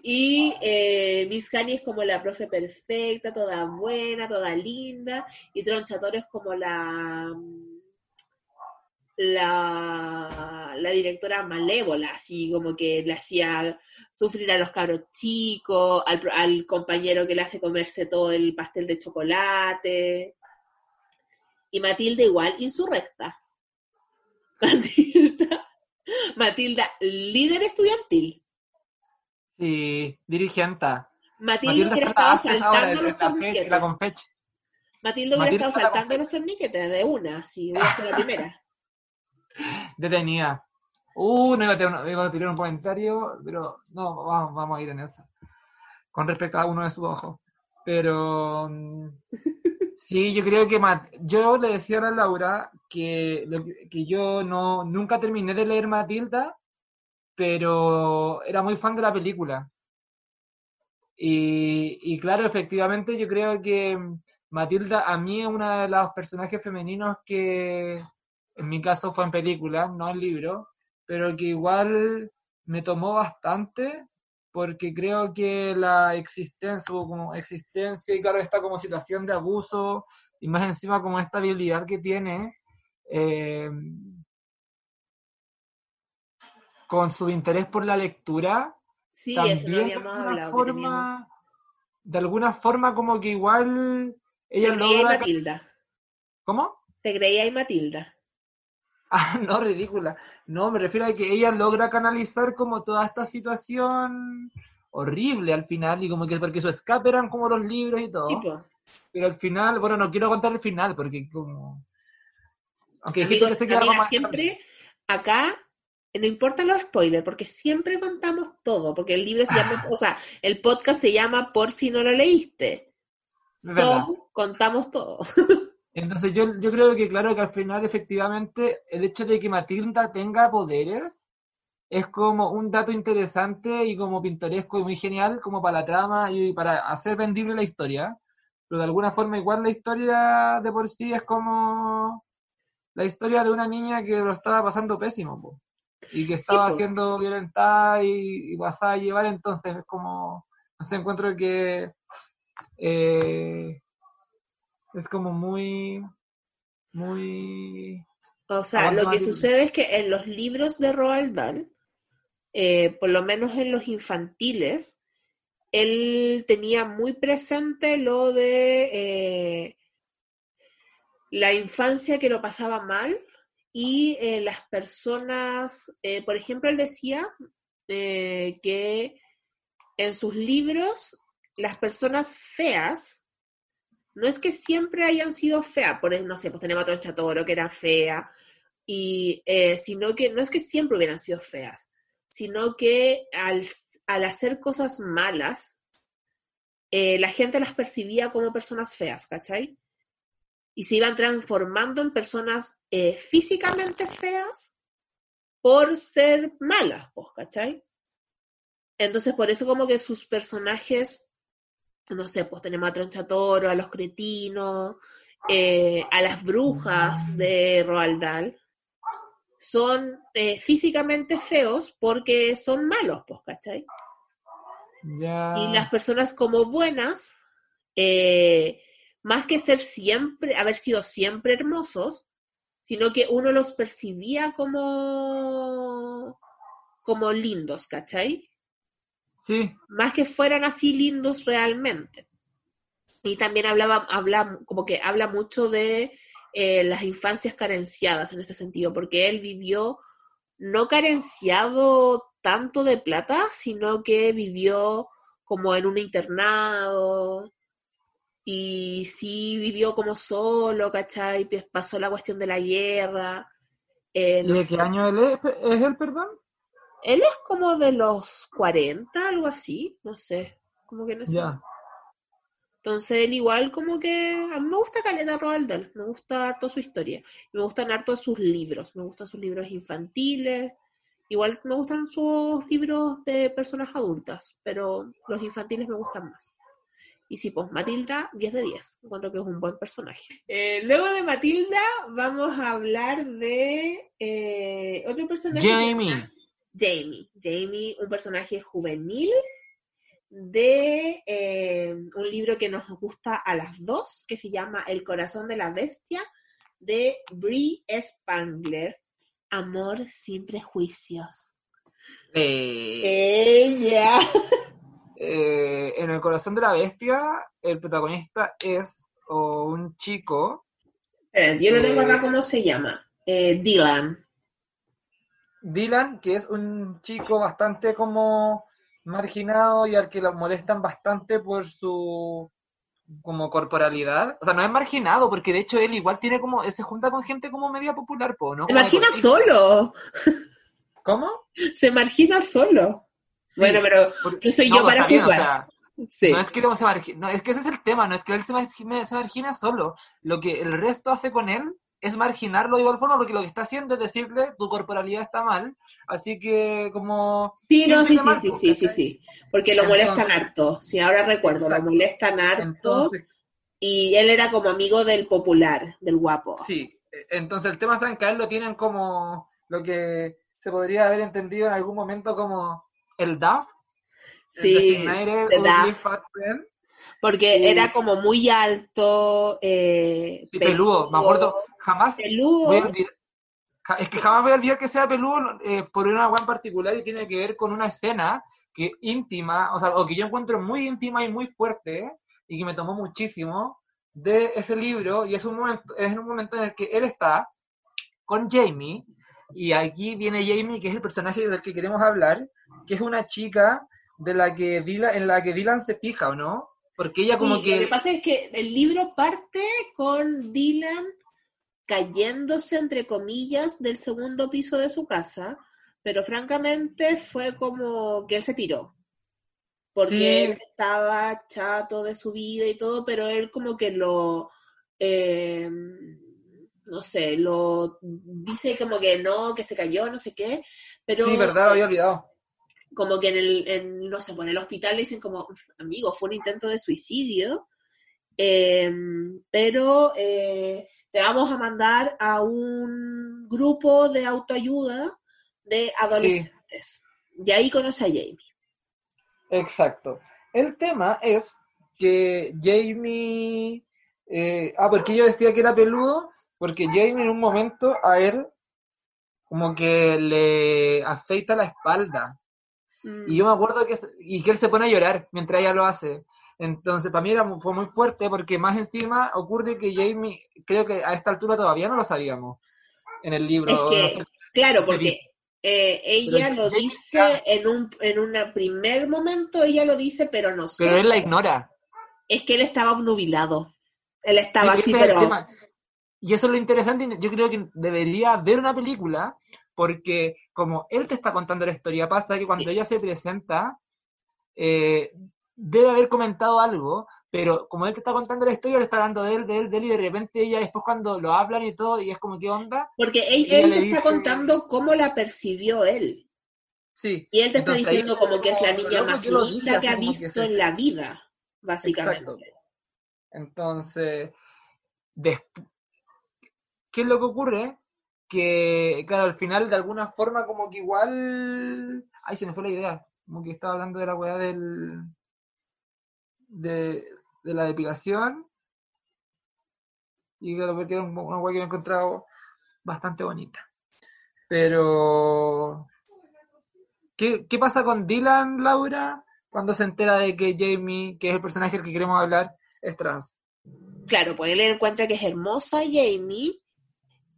Y eh, Miss Honey es como la profe perfecta, toda buena, toda linda. Y Tronchatoro es como la, la, la directora malévola, así como que le hacía sufrir a los cabros chicos, al, al compañero que le hace comerse todo el pastel de chocolate. Y Matilda igual, insurrecta. Matilda, Matilda, líder estudiantil. Sí, dirigenta. Matilda hubiera está estado saltando los torniquetes. la. Matilda hubiera Matilda estado saltando los torniquetes de una, si hubiera sido la primera. Detenida. Uh, no iba a, tener, iba a tirar un comentario, pero no, vamos, vamos a ir en eso. Con respecto a uno de sus ojos. Pero mm, sí, yo creo que yo le decía a la Laura que- que yo no nunca terminé de leer Matilda, pero era muy fan de la película. Y, y claro, efectivamente, yo creo que Matilda a mí es una de los personajes femeninos que en mi caso fue en película, no en libro, pero que igual me tomó bastante porque creo que la existencia, su como existencia y claro, esta como situación de abuso y más encima como esta habilidad que tiene, eh, con su interés por la lectura, Sí, eso no también de habíamos alguna forma, de alguna forma como que igual ella Te creía y logra... Matilda. ¿Cómo? Te creía y Matilda. Ah, no, ridícula. No, me refiero a que ella logra canalizar como toda esta situación horrible al final y como que porque su escape eran como los libros y todo. Sí, po. Pero al final, bueno, no quiero contar el final porque como... Aunque dijiste Amigos, que se queda siempre acá no importan los spoilers, porque siempre contamos todo, porque el libro se llama, o sea, el podcast se llama Por si no lo leíste. So, contamos todo. Entonces yo, yo creo que claro que al final efectivamente el hecho de que Matilda tenga poderes es como un dato interesante y como pintoresco y muy genial como para la trama y para hacer vendible la historia. Pero de alguna forma igual la historia de por sí es como la historia de una niña que lo estaba pasando pésimo po, y que estaba po. siendo violentada y, y pasada a llevar, entonces es como, no sé, encuentro que eh, es como muy, muy... O sea, lo que sucede es que en los libros de Roald Dahl, eh, por lo menos en los infantiles, él tenía muy presente lo de eh, la infancia que lo pasaba mal y eh, las personas, por ejemplo, él decía que en sus libros las personas feas, no es que siempre hayan sido feas, por no sé, pues tenemos a Troncha Toro que era fea, y eh, sino que no es que siempre hubieran sido feas, sino que al, al hacer cosas malas, eh, la gente las percibía como personas feas, ¿cachai? Y se iban transformando en personas eh, físicamente feas por ser malas, pues, ¿cachai? Entonces, por eso como que sus personajes, no sé, pues tenemos a Tronchatoro, a los cretinos, eh, a las brujas de Roald Dahl, son eh, físicamente feos porque son malos, pues, ¿cachai? Y las personas como buenas, eh, más que ser siempre, haber sido siempre hermosos, sino que uno los percibía como, como lindos, ¿cachai? Sí, Más que fueran así lindos realmente. Y también hablaba, habla, como que habla mucho de eh, las infancias carenciadas en ese sentido, porque él vivió no carenciado tanto de plata, sino que vivió como en un internado y sí vivió como solo, ¿cachai? Pasó la cuestión de la guerra. eh, ¿y no de sé. qué año él es, es él, perdón? Él es como de los 40, algo así, no sé, como que no sé. Entonces él igual como que a mí me gusta Caleta Roald Dahl, me gusta harto su historia, me gustan harto sus libros, me gustan sus libros infantiles, igual me gustan sus libros de personas adultas, pero los infantiles me gustan más. Y sí, pues Matilda, 10 de 10, encuentro que es un buen personaje. Eh, luego de Matilda vamos a hablar de eh, otro personaje. que- Jamie. Jamie. Jamie, un personaje juvenil de eh, un libro que nos gusta a las dos, que se llama El corazón de la bestia, de Brie Spangler. Amor sin prejuicios. Eh, Ella. eh, en el corazón de la bestia, el protagonista es o un chico, yo no tengo acá cómo se llama. Dylan. Dylan, que es un chico bastante como marginado y al que lo molestan bastante por su como corporalidad. O sea, no es marginado, porque de hecho él igual tiene como, se junta con gente como media popular, po, ¿no? Se margina solo. ¿Cómo? Se margina solo. Sí, bueno, pero por- no soy no, yo pues, para o jugar. sea, sí. No es que luego se margina, no, es que ese es el tema, no es que él se margina, se margina solo. Lo que el resto hace con él es marginarlo de igual forma, porque lo que está haciendo es decirle tu corporalidad está mal, así que como... Sí, no, sí, sí, sí, sí, sí, sí. Porque lo Entonces- molestan harto. Sí, ahora recuerdo, Exacto. lo molestan harto. Entonces, Y él era como amigo del popular, del guapo. sí, eh, entonces el tema está en que a él lo tienen como lo que se podría haber entendido en algún momento como el DAF, el Sí, Designated the DAF. Fat Friend. Porque Sí. era como muy alto, eh, Sí, peludo, me acuerdo, jamás peludo. voy a olvidar- es que jamás voy a olvidar que sea peludo eh, por una agua en particular y tiene que ver con una escena que íntima, o sea, o que yo encuentro muy íntima y muy fuerte y que me tomó muchísimo de ese libro y es un momento, es un momento en el que él está con Jamie y aquí viene Jamie que es el personaje del que queremos hablar, que es una chica de la que Dylan, en la que Dylan se fija, ¿o no? Porque ella como que... Lo que pasa es que el libro parte con Dylan cayéndose, entre comillas, del segundo piso de su casa, pero francamente fue como que él se tiró. Porque Sí. él estaba chato de su vida y todo, pero él como que lo, eh, no sé, lo dice como que no, que se cayó, no sé qué, pero Sí, verdad, lo había olvidado. Como que en el, en, no sé, pues en el hospital le dicen como, amigo, fue un intento de suicidio, eh, pero eh, te vamos a mandar a un grupo de autoayuda de adolescentes. Y ahí conoce a Jamie. Exacto. El tema es que Jamie... eh, ah, porque yo decía que era peludo, porque Jamie en un momento a él como que le afeita la espalda. Mm. Y yo me acuerdo que, y que él se pone a llorar mientras ella lo hace. Entonces, para mí era, fue muy fuerte porque más encima ocurre que Jamie, creo que a esta altura todavía no lo sabíamos en el libro. Es que, no sé. claro, porque. Eh, ella Pero lo Jamie dice está- en un en un primer momento, ella lo dice, pero no sé. Pero él la ignora. Es que él estaba obnubilado. Él estaba Sí, así, es pero. Y eso es lo interesante. Yo creo que debería ver una película porque como él te está contando la historia, pasa que cuando Sí. ella se presenta, eh, debe haber comentado algo, pero como él te está contando la historia, le está hablando de él, de él, de él, y de repente ella después cuando lo hablan y todo, y es como, ¿qué onda? porque él, él le te está contando cómo la percibió él. Sí. Y él te está Entonces, diciendo como que es la niña más linda que ha que visto en la vida, básicamente. Exacto. Entonces, desp- ¿qué es lo que ocurre? Que, claro, al final, de alguna forma, como que igual. Ay, se me fue la idea. Como que estaba hablando de la weá del. de, de la depilación. Y claro, porque era un- una weá que he encontrado bastante bonita. Pero. ¿Qué, ¿Qué pasa con Dylan, Laura, cuando se entera de que Jamie, que es el personaje del que queremos hablar, es trans? Claro, pues él encuentra que es hermosa Jamie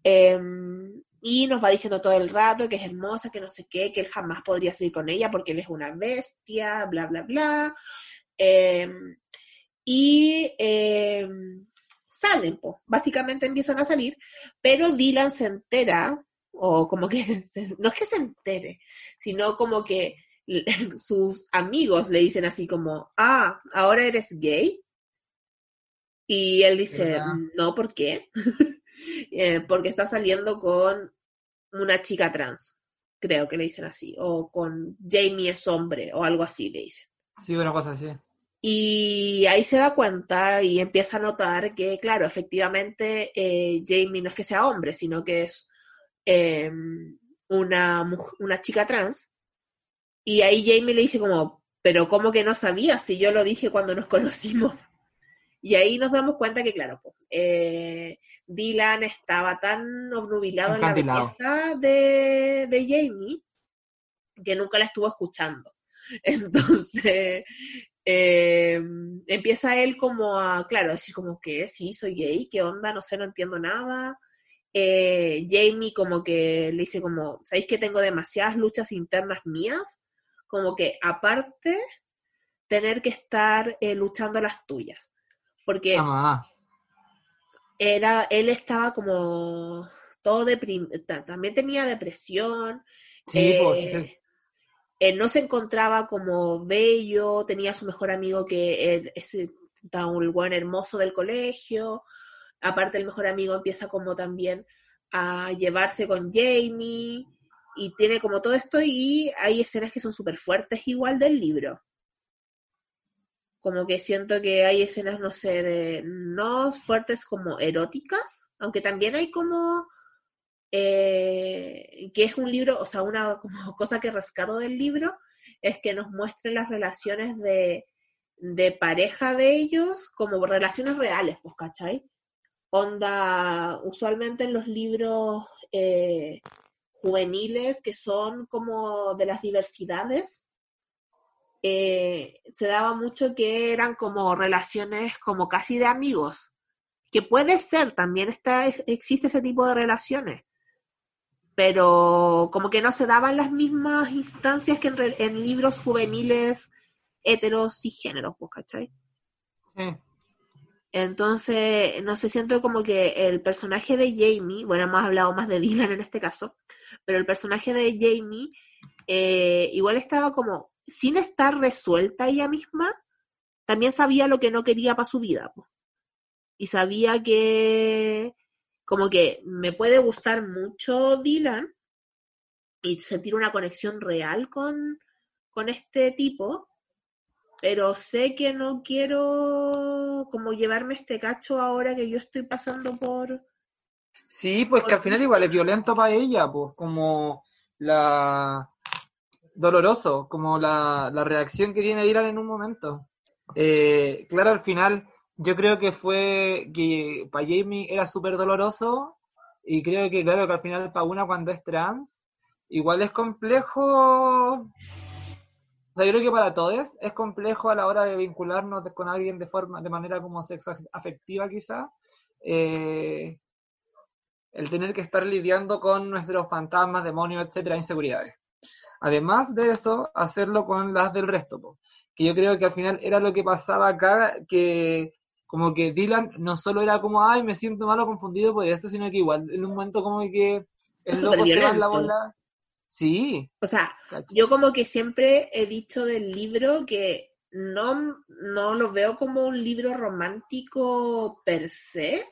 em, y nos va diciendo todo el rato que es hermosa, que no sé qué, que él jamás podría salir con ella porque él es una bestia, bla, bla, bla. Em, y em, salen, pues, básicamente empiezan a salir, pero Dylan se entera, o como que, no es que se entere, sino como que sus amigos le dicen así como, ah, ahora eres gay. Y él dice, ¿Verdad? no, ¿por qué? Eh, porque está saliendo con una chica trans, creo que le dicen así, o con Jamie es hombre, o algo así le dicen. Sí, una cosa así. Y ahí se da cuenta y empieza a notar que, claro, efectivamente eh, Jamie no es que sea hombre, sino que es eh, una, una chica trans. Y ahí Jamie le dice como, pero ¿cómo que no sabías si yo lo dije cuando nos conocimos? Y ahí nos damos cuenta que, claro, eh, Dylan estaba tan obnubilado en la belleza de, de Jamie que nunca la estuvo escuchando. Entonces, eh, empieza él como a, claro, decir como que sí, soy gay, qué onda, no sé, no entiendo nada. Eh, Jamie como que le dice como, ¿sabéis que tengo demasiadas luchas internas mías? Como que aparte, tener que estar eh, luchando las tuyas. Porque Ah, era, él estaba como todo deprimido, también tenía depresión, Sí, eh, pues, sí, sí. él no se encontraba como bello, tenía a su mejor amigo que él- tan el buen hermoso del colegio, aparte el mejor amigo empieza como también a llevarse con Jamie y tiene como todo esto y hay escenas que son súper fuertes igual del libro. Como que siento que hay escenas, no sé, de no fuertes como eróticas, aunque también hay como eh, que es un libro, o sea, una como cosa que rescato del libro es que nos muestren las relaciones de, de pareja de ellos como relaciones reales, pues, ¿cachai? Onda, usualmente en los libros eh, juveniles que son como de las diversidades, eh, se daba mucho que eran como relaciones como casi de amigos, que puede ser, también está, es- existe ese tipo de relaciones, pero como que no se daban las mismas instancias que en, re- en libros juveniles heteros y géneros, pues, ¿cachai? Sí. Entonces, no sé, siento como que el personaje de Jamie, bueno, hemos hablado más de Dylan en este caso, pero el personaje de Jamie eh, igual estaba como, sin estar resuelta ella misma, también sabía lo que no quería para su vida. po. Y sabía que, como que me puede gustar mucho Dylan y sentir una conexión real con, con este tipo, pero sé que no quiero como llevarme este cacho ahora que yo estoy pasando por... Sí, pues que al final igual es violento para ella, pues como la doloroso, como la, la reacción que tiene Dylan en un momento. Eh, claro, al final yo creo que fue que para Jamie era súper doloroso y creo que claro que al final para una cuando es trans igual es complejo. O sea, yo creo que para todos es complejo a la hora de vincularnos con alguien de forma, de manera como sexo afectiva quizá. Eh, el tener que estar lidiando con nuestros fantasmas, demonios, etcétera, inseguridades. Además de eso, hacerlo con las del resto, po. que yo creo que al final era lo que pasaba acá, que como que Dylan no solo era como, ay, me siento malo, confundido por esto, sino que igual en un momento como que el Es loco se va en la bola. Sí, O sea, yo como que siempre he dicho del libro que no, no lo veo como un libro romántico per se,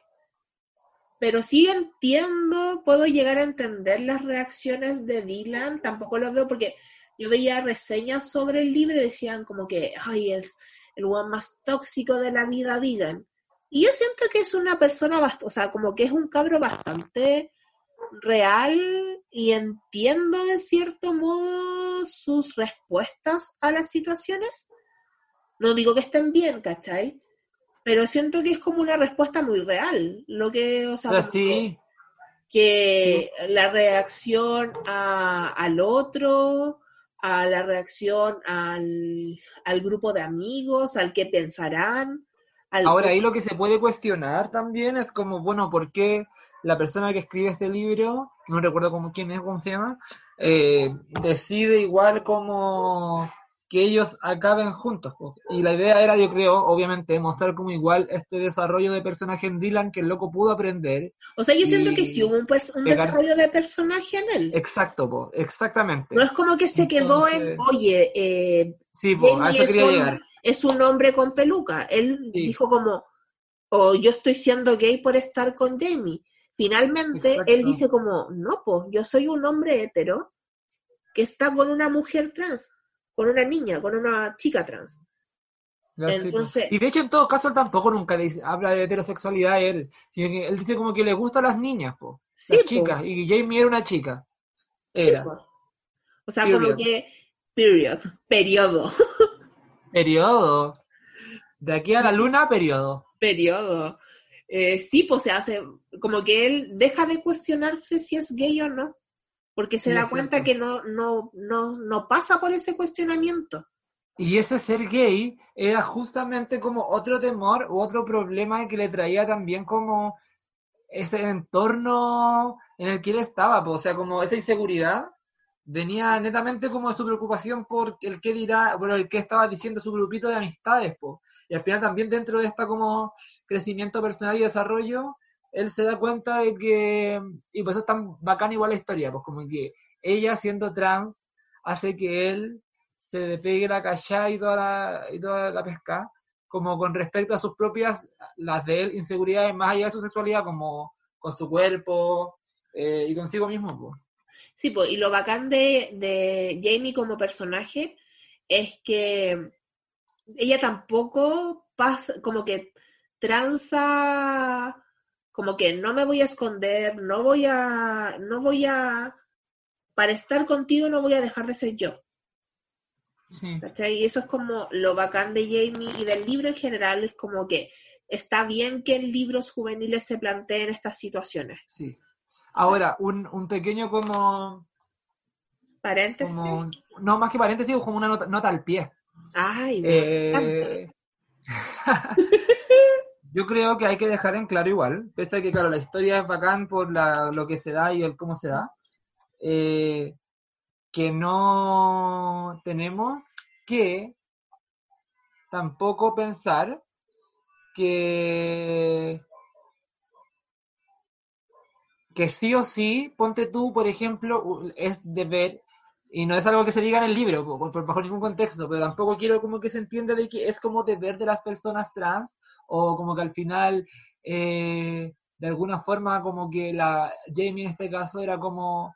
pero sí entiendo, puedo llegar a entender las reacciones de Dylan, tampoco lo veo porque yo veía reseñas sobre el libro y decían como que, ay, es el one más tóxico de la vida Dylan. Y yo siento que es una persona, o sea, como que es un cabro bastante real y entiendo de cierto modo sus respuestas a las situaciones. No digo que estén bien, ¿cachai? Pero siento que es como una respuesta muy real. Lo que, o sea, como sí, que la reacción a- al otro, a la reacción al, al grupo de amigos, al que pensarán. Al Ahora, ahí lo que se puede cuestionar también es como, bueno, ¿por qué la persona que escribe este libro, no recuerdo cómo quién es, cómo se llama, eh, decide igual como que ellos acaben juntos? Y la idea era, yo creo, obviamente, mostrar como igual este desarrollo de personaje en Dylan que el loco pudo aprender. O sea, yo siento que sí hubo un, desarrollo de personaje en él. Exacto, po, exactamente. No es como que se quedó en, oye, eh, Sí, po, a Jamie eso es quería un- llegar. es un hombre con peluca. Él Sí. dijo como, o yo estoy siendo gay por estar con Jamie. Finalmente, Exacto. él dice como, no, pues yo soy un hombre hetero que está con una mujer trans, con una niña, con una chica trans. Sí, po. Entonces- y de hecho, en todo caso, él tampoco nunca dice- habla de heterosexualidad él, sino que él dice como que le gustan las niñas, po, Sí, las po. chicas, y Jamie era una chica. Era. O sea, como que, period, periodo, Periodo. De aquí a la luna, periodo. periodo. Eh, sí, pues se hace, como que él deja de cuestionarse si es gay o no, porque se Sí, da cuenta que no, no, no, no pasa por ese cuestionamiento. Y ese ser gay era justamente como otro temor u otro problema que le traía también como ese entorno en el que él estaba, o sea, como esa inseguridad venía netamente como su preocupación por el que dirá, por el que estaba diciendo su grupito de amistades, po. Y al final también dentro de esta como crecimiento personal y desarrollo, él se da cuenta de que, y por eso es tan bacán igual la historia, pues como que ella siendo trans hace que él se despegue la callada y toda la, y toda la pesca, como con respecto a sus propias, las de él, inseguridades más allá de su sexualidad, como con su cuerpo eh, y consigo mismo. po. Sí, pues, y lo bacán de, de Jamie como personaje es que ella tampoco pasa, como que tranza, como que no me voy a esconder, no voy a, no voy a, para estar contigo no voy a dejar de ser yo. Sí. Y eso es como lo bacán de Jamie y del libro en general, es como que está bien que en libros juveniles se planteen estas situaciones. sí. Ahora, un, un pequeño como, Paréntesis. como, no más que paréntesis, como una nota, nota al pie. Ay, me. Eh, yo creo que hay que dejar en claro igual, pese a que, claro, la historia es bacán por la, lo que se da y el cómo se da, eh, que no tenemos que tampoco pensar que que sí o sí, ponte tú, por ejemplo, es deber, y no es algo que se diga en el libro, po- por, bajo ningún contexto, pero tampoco quiero como que se entienda de que es como deber de las personas trans, o como que al final, eh, de alguna forma, como que la Jamie en este caso era como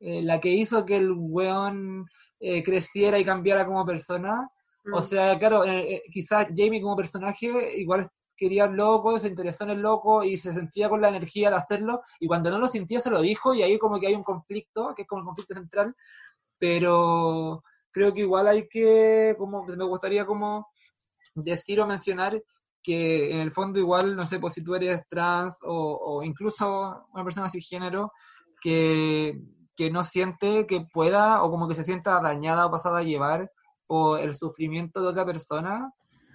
eh, la que hizo que el weón eh, creciera y cambiara como persona. O Mm. sea, claro, eh, quizás Jamie como personaje igual quería al loco, se interesó en el loco y se sentía con la energía de hacerlo, y cuando no lo sintió se lo dijo, y ahí como que hay un conflicto, que es como el conflicto central, pero creo que igual hay que, como me gustaría como decir o mencionar que en el fondo igual, no sé, pues si tú eres trans o, o incluso una persona cisgénero que, que no siente que pueda o como que se sienta dañada o pasada a llevar por el sufrimiento de otra persona,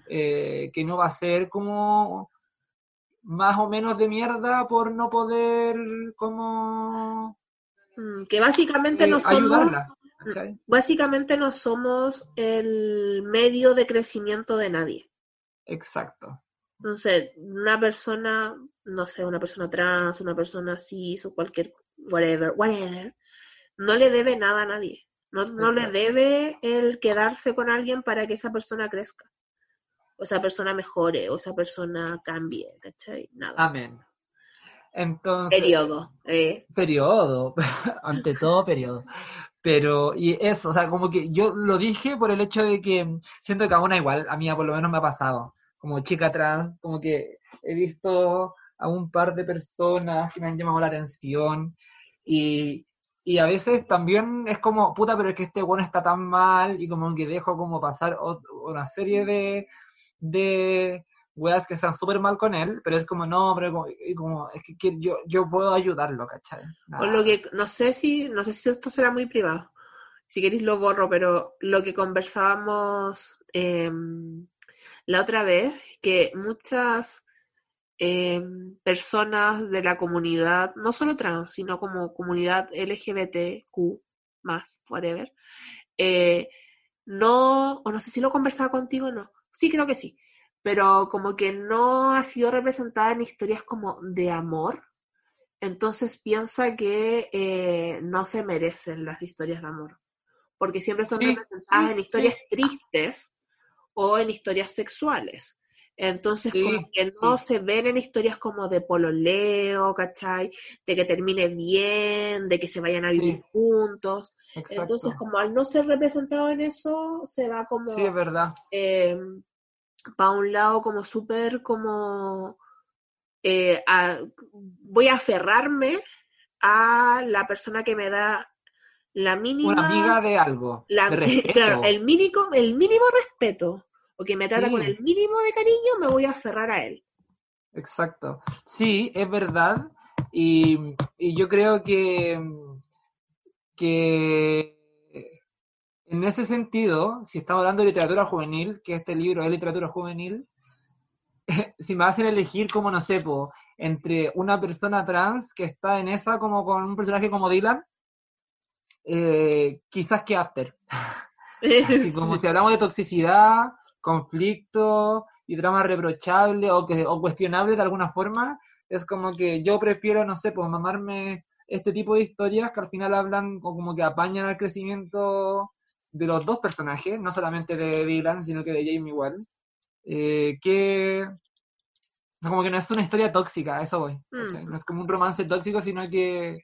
eh, que no va a ser como más o menos de mierda por no poder como Mm, Que básicamente eh, no somos, ayudarla. ¿Cachai? básicamente no somos el medio de crecimiento de nadie. Exacto. Entonces, una persona, no sé, una persona trans, una persona cis o cualquier, whatever, whatever, no le debe nada a nadie. No, no le debe el quedarse con alguien para que esa persona crezca. O esa persona mejore, o esa persona cambie, ¿cachai? Nada. Amén. Entonces, Periodo. eh. periodo, ante todo periodo. Pero, y eso, o sea, como que yo lo dije por el hecho de que siento que a una igual, a mí por lo menos me ha pasado, como chica trans, como que he visto a un par de personas que me han llamado la atención y, y a veces también es como, puta, pero es que este bueno está tan mal y como que dejo como pasar una serie de, de weas que están súper mal con él, pero es como, no, pero como, como, es que, yo, yo puedo ayudarlo, ¿cachai? Lo que, no sé si, no sé si esto será muy privado. Si queréis lo borro, pero lo que conversábamos em, la otra vez, que muchas em, personas de la comunidad, no solo trans, sino como comunidad LGBTQ, más, whatever, eh, no, o no sé si lo conversaba contigo o no, sí creo que sí, pero como que no ha sido representada en historias como de amor, entonces piensa que eh, no se merecen las historias de amor, porque siempre son Sí, representadas sí, en historias sí. tristes o en historias sexuales. Entonces, como que no se ven en historias como de pololeo, ¿cachai? De que termine bien, de que se vayan a vivir juntos. Exacto. Entonces, como al no ser representado en eso, se va como Sí, es verdad. Para un lado como súper como eh, a- voy a aferrarme a la persona que me da la mínima Una amiga de algo, la- de claro, el mínimo el mínimo respeto o que me trata Sí. con el mínimo de cariño me voy a aferrar a él Exacto. Sí, es verdad. Y, y yo creo que, que en ese sentido, si estamos hablando de literatura juvenil, que este libro es literatura juvenil, si me hacen elegir como, no sé, po, entre una persona trans que está en esa como con un personaje como Dylan, eh, quizás que After. Así como si hablamos de toxicidad, conflicto y drama reprochable o, que, o cuestionable de alguna forma, es como que yo prefiero, no sé, pues mamarme este tipo de historias que al final hablan o como que apañan al crecimiento de los dos personajes, no solamente de Dylan, sino que de Jamie igual, eh, que como que no es una historia tóxica, a eso voy. Mm. No es como un romance tóxico, sino que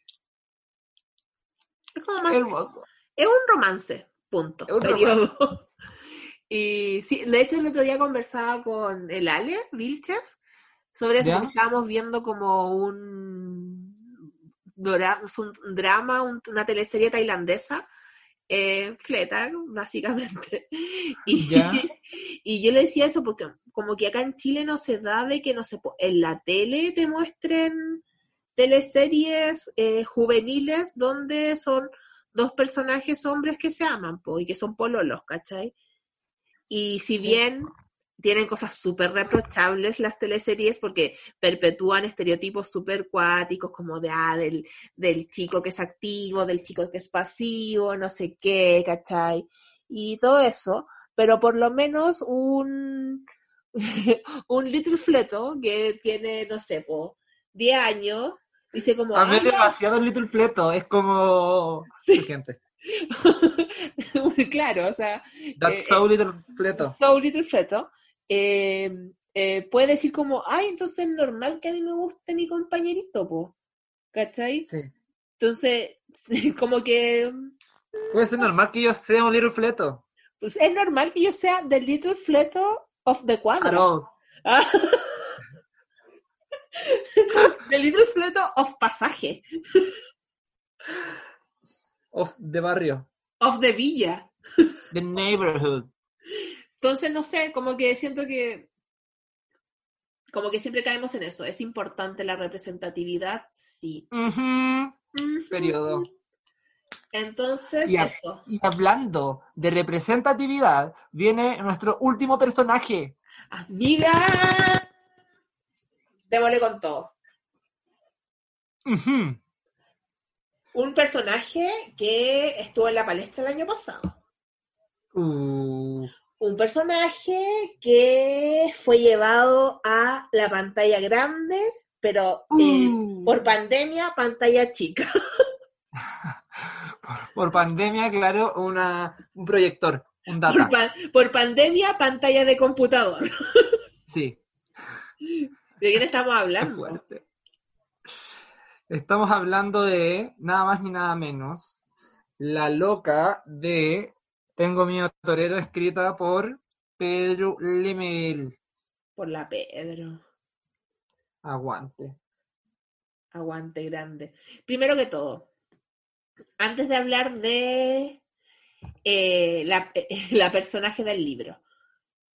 es como más hermoso. es un romance punto Es un periodo y sí de hecho el otro día conversaba con el Ale Vilches sobre eso porque estábamos viendo como un, un drama un- una teleserie tailandesa eh, fleta básicamente y, ¿Ya? y yo le decía eso porque como que acá en Chile no se da de que no se po- en la tele te muestren teleseries eh, juveniles donde son dos personajes hombres que se aman po, y que son pololos, ¿cachai? Y si bien tienen cosas súper reprochables las teleseries porque perpetúan estereotipos súper cuáticos como de, ah, del, del chico que es activo, del chico que es pasivo, no sé qué, ¿cachai? Y todo eso, pero por lo menos un, un Little Fleto que tiene, no sé, po, 10 años, dice como, A ver, "Ah, ya, demasiado Little Fleto, es como... Sí. Gente. Claro, o sea, That's Eh, so Little Fleto. So Little Fleto, eh, eh, puede decir como, ay, entonces es normal que a mí me guste mi compañerito, po. ¿Cachai? Sí. Entonces, como que, Puede ser normal que yo sea un Little Fleto. pues es normal que yo sea the Little Fleto of the Cuadro. Claro. Ah. the Little Fleto of Pasaje, Of the barrio. of the Villa. The neighborhood. Entonces, no sé, como que siento que, como que siempre caemos en eso. ¿Es importante la representatividad? Sí. Periodo. Entonces, Y, a- eso. y hablando de representatividad, viene nuestro último personaje. Amiga. démosle con todo. Ujú. Un personaje que estuvo en la palestra el año pasado. Un personaje que fue llevado a la pantalla grande, pero eh, Uh. por pandemia, pantalla chica. por, por pandemia, claro, una, un proyector, un data. Por, pa- por pandemia, pantalla de computador. Sí, ¿De quién estamos hablando? fuerte. Estamos hablando de nada más ni nada menos La loca de Tengo miedo torero, escrita por Pedro Lemel. Por la Pedro. Aguante. Aguante grande. Primero que todo, antes de hablar de eh, la, la personaje del libro,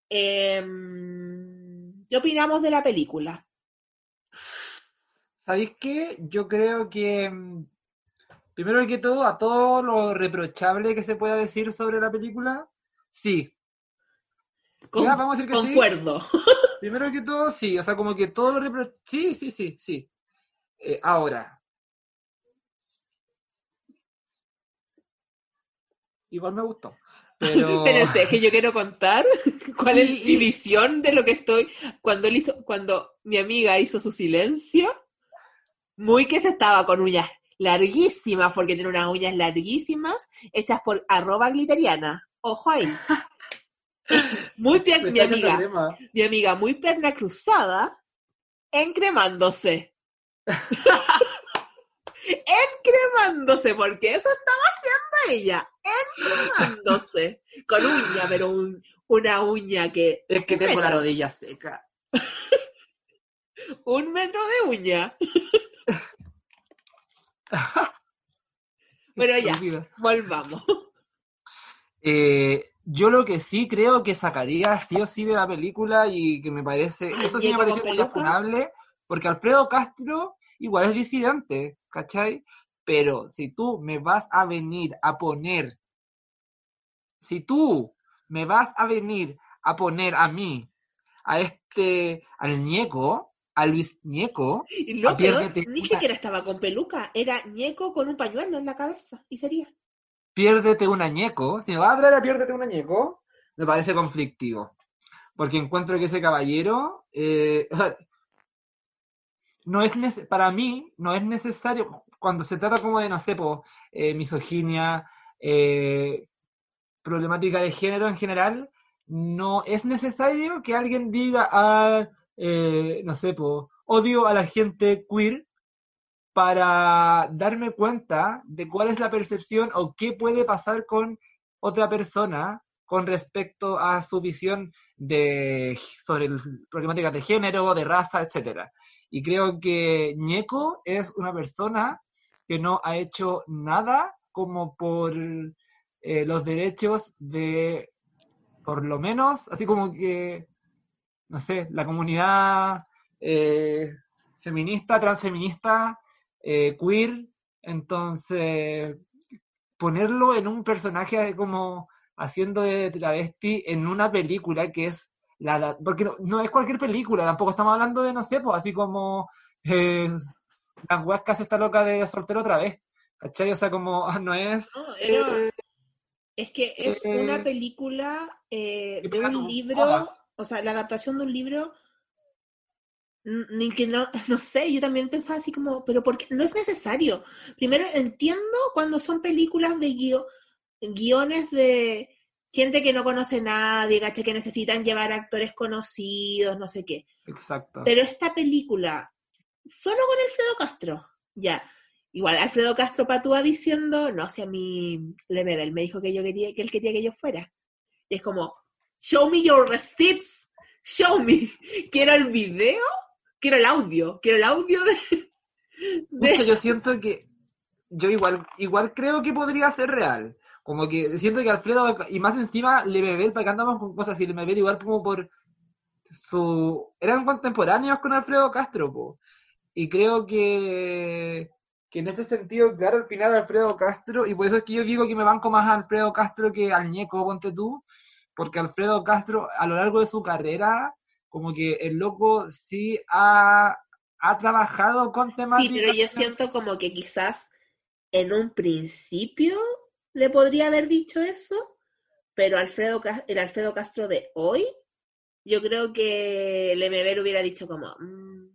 em, ¿qué opinamos de la película? ¿Sabéis qué? Yo creo que, mm, primero que todo, a todo lo reprochable que se pueda decir sobre la película, sí. Con- Ya, vamos a decir que sí. concuerdo. Primero que todo, sí. O sea, como que todo lo reprochable. Sí, sí, sí, sí. Eh, ahora. Igual me gustó. Pero. Pero sé, es que yo quiero contar cuál es Y- mi visión de lo que estoy. Cuando él hizo, cuando mi amiga hizo su silencio, muy que se estaba con uñas larguísimas, porque tiene unas uñas larguísimas, hechas por arroba gliteriana. Ojo ahí. Muy mi echando amiga, mi amiga muy perna cruzada, encremándose. encremándose, porque eso estaba haciendo ella, encremándose. Con uña, pero un- una uña que. Es que tengo la rodilla seca. Un metro de uña. Bueno, ya. Volvamos. Eh, yo lo que sí creo que sacaría sí o sí de la película y que me parece, eso sí me ¿Diego parece muy porque Alfredo Castro igual es disidente, ¿cachai? Pero si tú me vas a venir a poner, si tú me vas a venir a poner a mí, a este, al ñeco, a Luis Ñeco, Y no, ni una- siquiera estaba con peluca, era ñeco con un pañuelo en la cabeza, y sería. piérdete un añeco, si me vas a traer a piérdete un añeco, me parece conflictivo. Porque encuentro que ese caballero, eh, no es para mí, no es necesario, cuando se trata como de, no sé, po, eh, misoginia, eh, problemática de género en general, no es necesario que alguien diga, ah, eh, no sé, odio a la gente queer para darme cuenta de cuál es la percepción o qué puede pasar con otra persona con respecto a su visión de sobre el- problemáticas de género, de raza, etcétera. Y creo que Ñeco es una persona que no ha hecho nada como por eh, los derechos de, por lo menos, así como que, no sé, la comunidad eh, feminista, transfeminista, eh, queer, entonces ponerlo en un personaje como haciendo de travesti en una película que es la porque no, no es cualquier película, tampoco estamos hablando de, no sé, pues así como eh, hace esta loca de soltero otra vez, ¿cachai? O sea, como no es... No, era- eh, es que es eh, una película de un libro. O sea, la adaptación de un libro, ni que no, no sé, yo también pensaba así como, pero ¿por qué? No es necesario. Primero entiendo cuando son películas de guio- guiones de gente que no conoce nadie, ¿cachai? Que necesitan llevar actores conocidos, no sé qué. Exacto. Pero esta película, solo con Alfredo Castro, ya. Igual Alfredo Castro patúa diciendo, no sé, a mí Lemebel me dijo que yo quería, que él quería que yo fuera. Y es como, show me your receipts, show me. Quiero el video, quiero el audio, quiero el audio de... de- Pucha, yo siento que yo igual, igual creo que podría ser real. Como que siento que Alfredo, y más encima, Lemebel, para que andamos con cosas así, Lemebel igual como por su... Eran contemporáneos con Alfredo Castro, po. Y creo que, que en ese sentido, claro, al final Alfredo Castro, y por eso es que yo digo que me banco más a Alfredo Castro que al Ñeco, ponte tú, porque Alfredo Castro, a lo largo de su carrera, como que el loco sí ha, ha trabajado con Sí, temáticas. pero yo siento como que quizás en un principio le podría haber dicho eso, pero Alfredo, el Alfredo Castro de hoy, yo creo que Lemever hubiera dicho como, mm,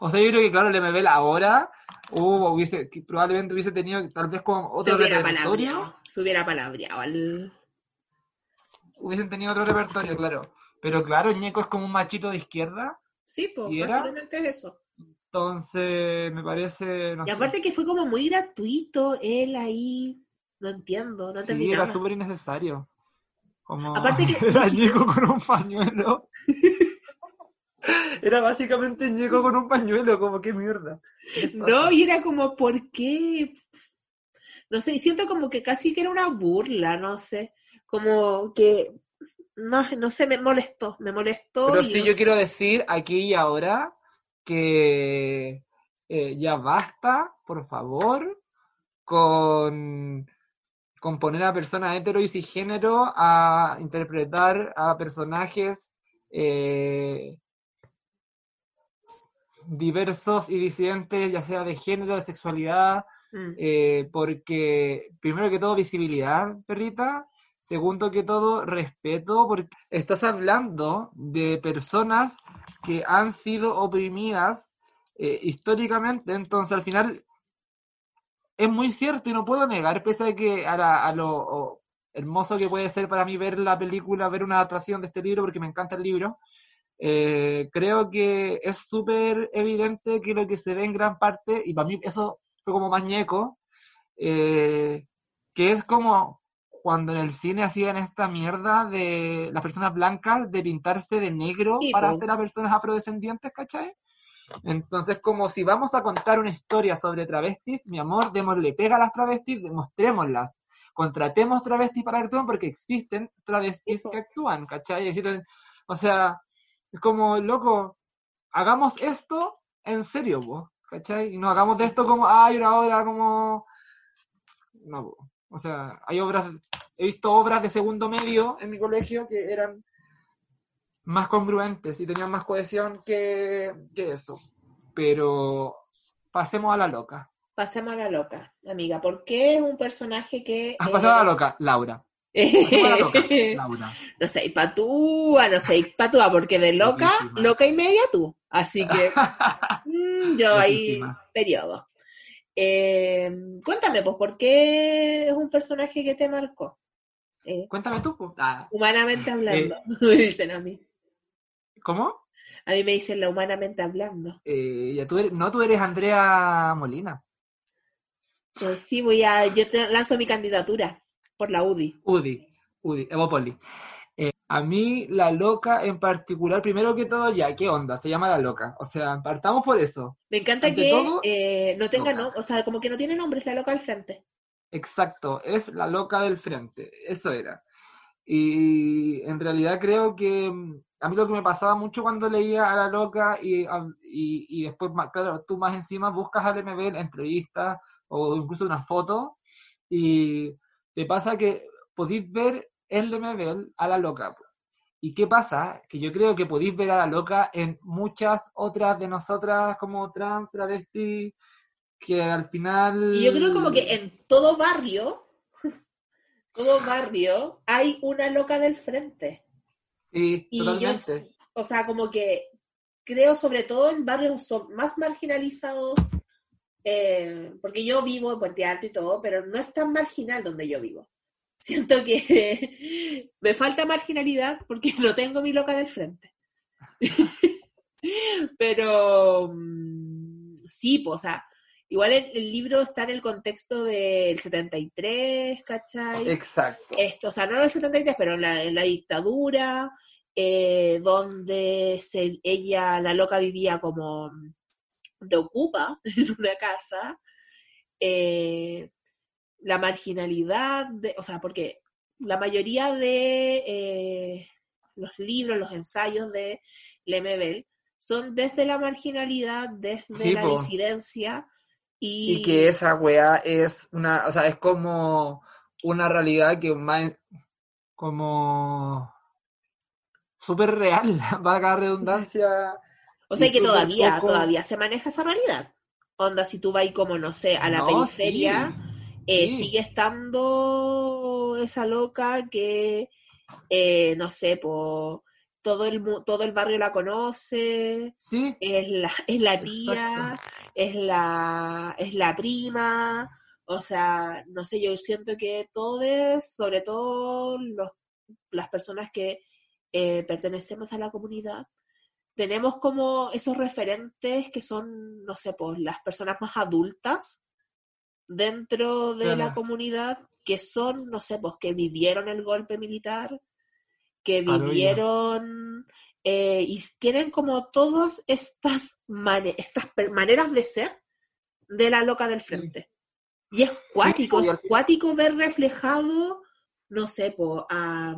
O sea, yo creo que, claro, el ahora hubiese, probablemente hubiese tenido tal vez se otro hubiera repertorio. palabreado, se hubiera palabreado al- Hubiesen tenido otro repertorio, claro. Pero claro, Ñeco es como un machito de izquierda. Sí, pues, básicamente es eso. Entonces, me parece. No Y sé. aparte que fue como muy gratuito, él ahí, no entiendo, no entendí Sí, era súper innecesario. Como Aparte que- era Ñeco con un pañuelo. Era básicamente Ñeco con un pañuelo, como qué mierda. ¿Qué les No, y era como, ¿por qué? No sé, y siento como que casi que era una burla, no sé, como que, no, no sé, me molestó, me molestó. Pero sí, yo sé. quiero decir aquí y ahora que eh, ya basta, por favor, con, con poner a personas hetero y cisgénero a interpretar a personajes eh, diversos y disidentes, ya sea de género, de sexualidad, Mm. eh, porque primero que todo visibilidad, perrita, segundo que todo respeto, porque estás hablando de personas que han sido oprimidas eh, históricamente, entonces al final es muy cierto y no puedo negar, pese a que a, la- a lo o- hermoso que puede ser para mí ver la película, ver una adaptación de este libro, porque me encanta el libro, eh, creo que es súper evidente que lo que se ve en gran parte, y para mí eso fue como más ñeco, eh, que es como cuando en el cine hacían esta mierda de las personas blancas de pintarse de negro Sí, para hacer a personas afrodescendientes, ¿cachai? Entonces, como si vamos a contar una historia sobre travestis, mi amor, démosle pega a las travestis, demostrémoslas. Contratemos travestis para que actúen porque existen travestis Sí, que actúan, ¿cachai? Existen, o sea, es como, loco, hagamos esto en serio, vos, ¿cachai? Y no hagamos de esto como, ay, una obra como... No, po. O sea, hay obras, he visto obras de segundo medio en mi colegio que eran más congruentes y tenían más cohesión que, que eso. Pero pasemos a la loca. Pasemos a la loca, amiga, ¿por qué es un personaje que... Has eh, pasado a la loca, Laura. Pasemos a la loca, Laura. no sé, patúa, no sé, patúa, porque de loca, Loquísima. loca y media tú. Así que mm, yo ahí, Loquísima. periodo. Eh, cuéntame, pues, ¿por qué es un personaje que te marcó? Eh, Cuéntame tú. po. Ah, humanamente hablando, Eh. me dicen a mí. ¿Cómo? A mí me dicen la humanamente hablando. Eh, ya tú eres- no, tú eres Andrea Molina. Eh, sí, voy a, yo te lanzo mi candidatura por la UDI. Udi, Udi, Evopoli. Eh, a mí, la loca en particular, primero que todo, ya, ¿qué onda? Se llama la loca. O sea, partamos por eso. Me encanta Ante que todo, eh, no tenga, loca. no, o sea, como que no tiene nombre, es la loca al frente. Exacto, es la loca del frente, eso era. Y en realidad creo que mm, a mí lo que me pasaba mucho cuando leía a la loca y, a- y, y después, claro, tú más encima buscas al MB en entrevistas o incluso una foto y te pasa que podéis ver el MB a la loca. ¿Y qué pasa? Que yo creo que podéis ver a la loca en muchas otras de nosotras como trans, travesti, que al final... Y yo creo como que en todo barrio, todo barrio, hay una loca del frente. Sí, Y yo, o sea, como que creo sobre todo en barrios son más marginalizados, eh, porque yo vivo en Puente Alto y todo, pero no es tan marginal donde yo vivo. Siento que me falta marginalidad porque no tengo mi loca del frente. pero mm, sí, pues, o sea, igual el, el libro está en el contexto del 73, ¿cachai? Exacto. esto, o sea, no en el 73, pero en la, en la dictadura, eh, donde se, ella, la loca, vivía como de ocupa en una casa, eh, la marginalidad, de, o sea, porque la mayoría de eh, los libros, los ensayos de Lemebel son desde la marginalidad, desde Sí, la po. disidencia y, Y que esa weá es una, o sea, es como una realidad que más como súper real, valga la redundancia. O sea que todavía, poco- todavía se maneja esa realidad. Onda, si tú vas como, no sé, a la No, periferia, sí, eh, sí. sigue estando esa loca que, eh, no sé, po, todo el, todo el barrio la conoce, Sí, es la, es la tía, Exacto. es la, es la prima, o sea, no sé, yo siento que todos, sobre todo los, las personas que eh, pertenecemos a la comunidad, tenemos como esos referentes que son, no sé, pues las personas más adultas dentro de la comunidad, que son, no sé, pues que vivieron el golpe militar, que hoyo. vivieron eh, y tienen como todas estas, estas maneras de ser de la loca del frente. Y es cuático, y es cuático ver reflejado, no sé, po, a,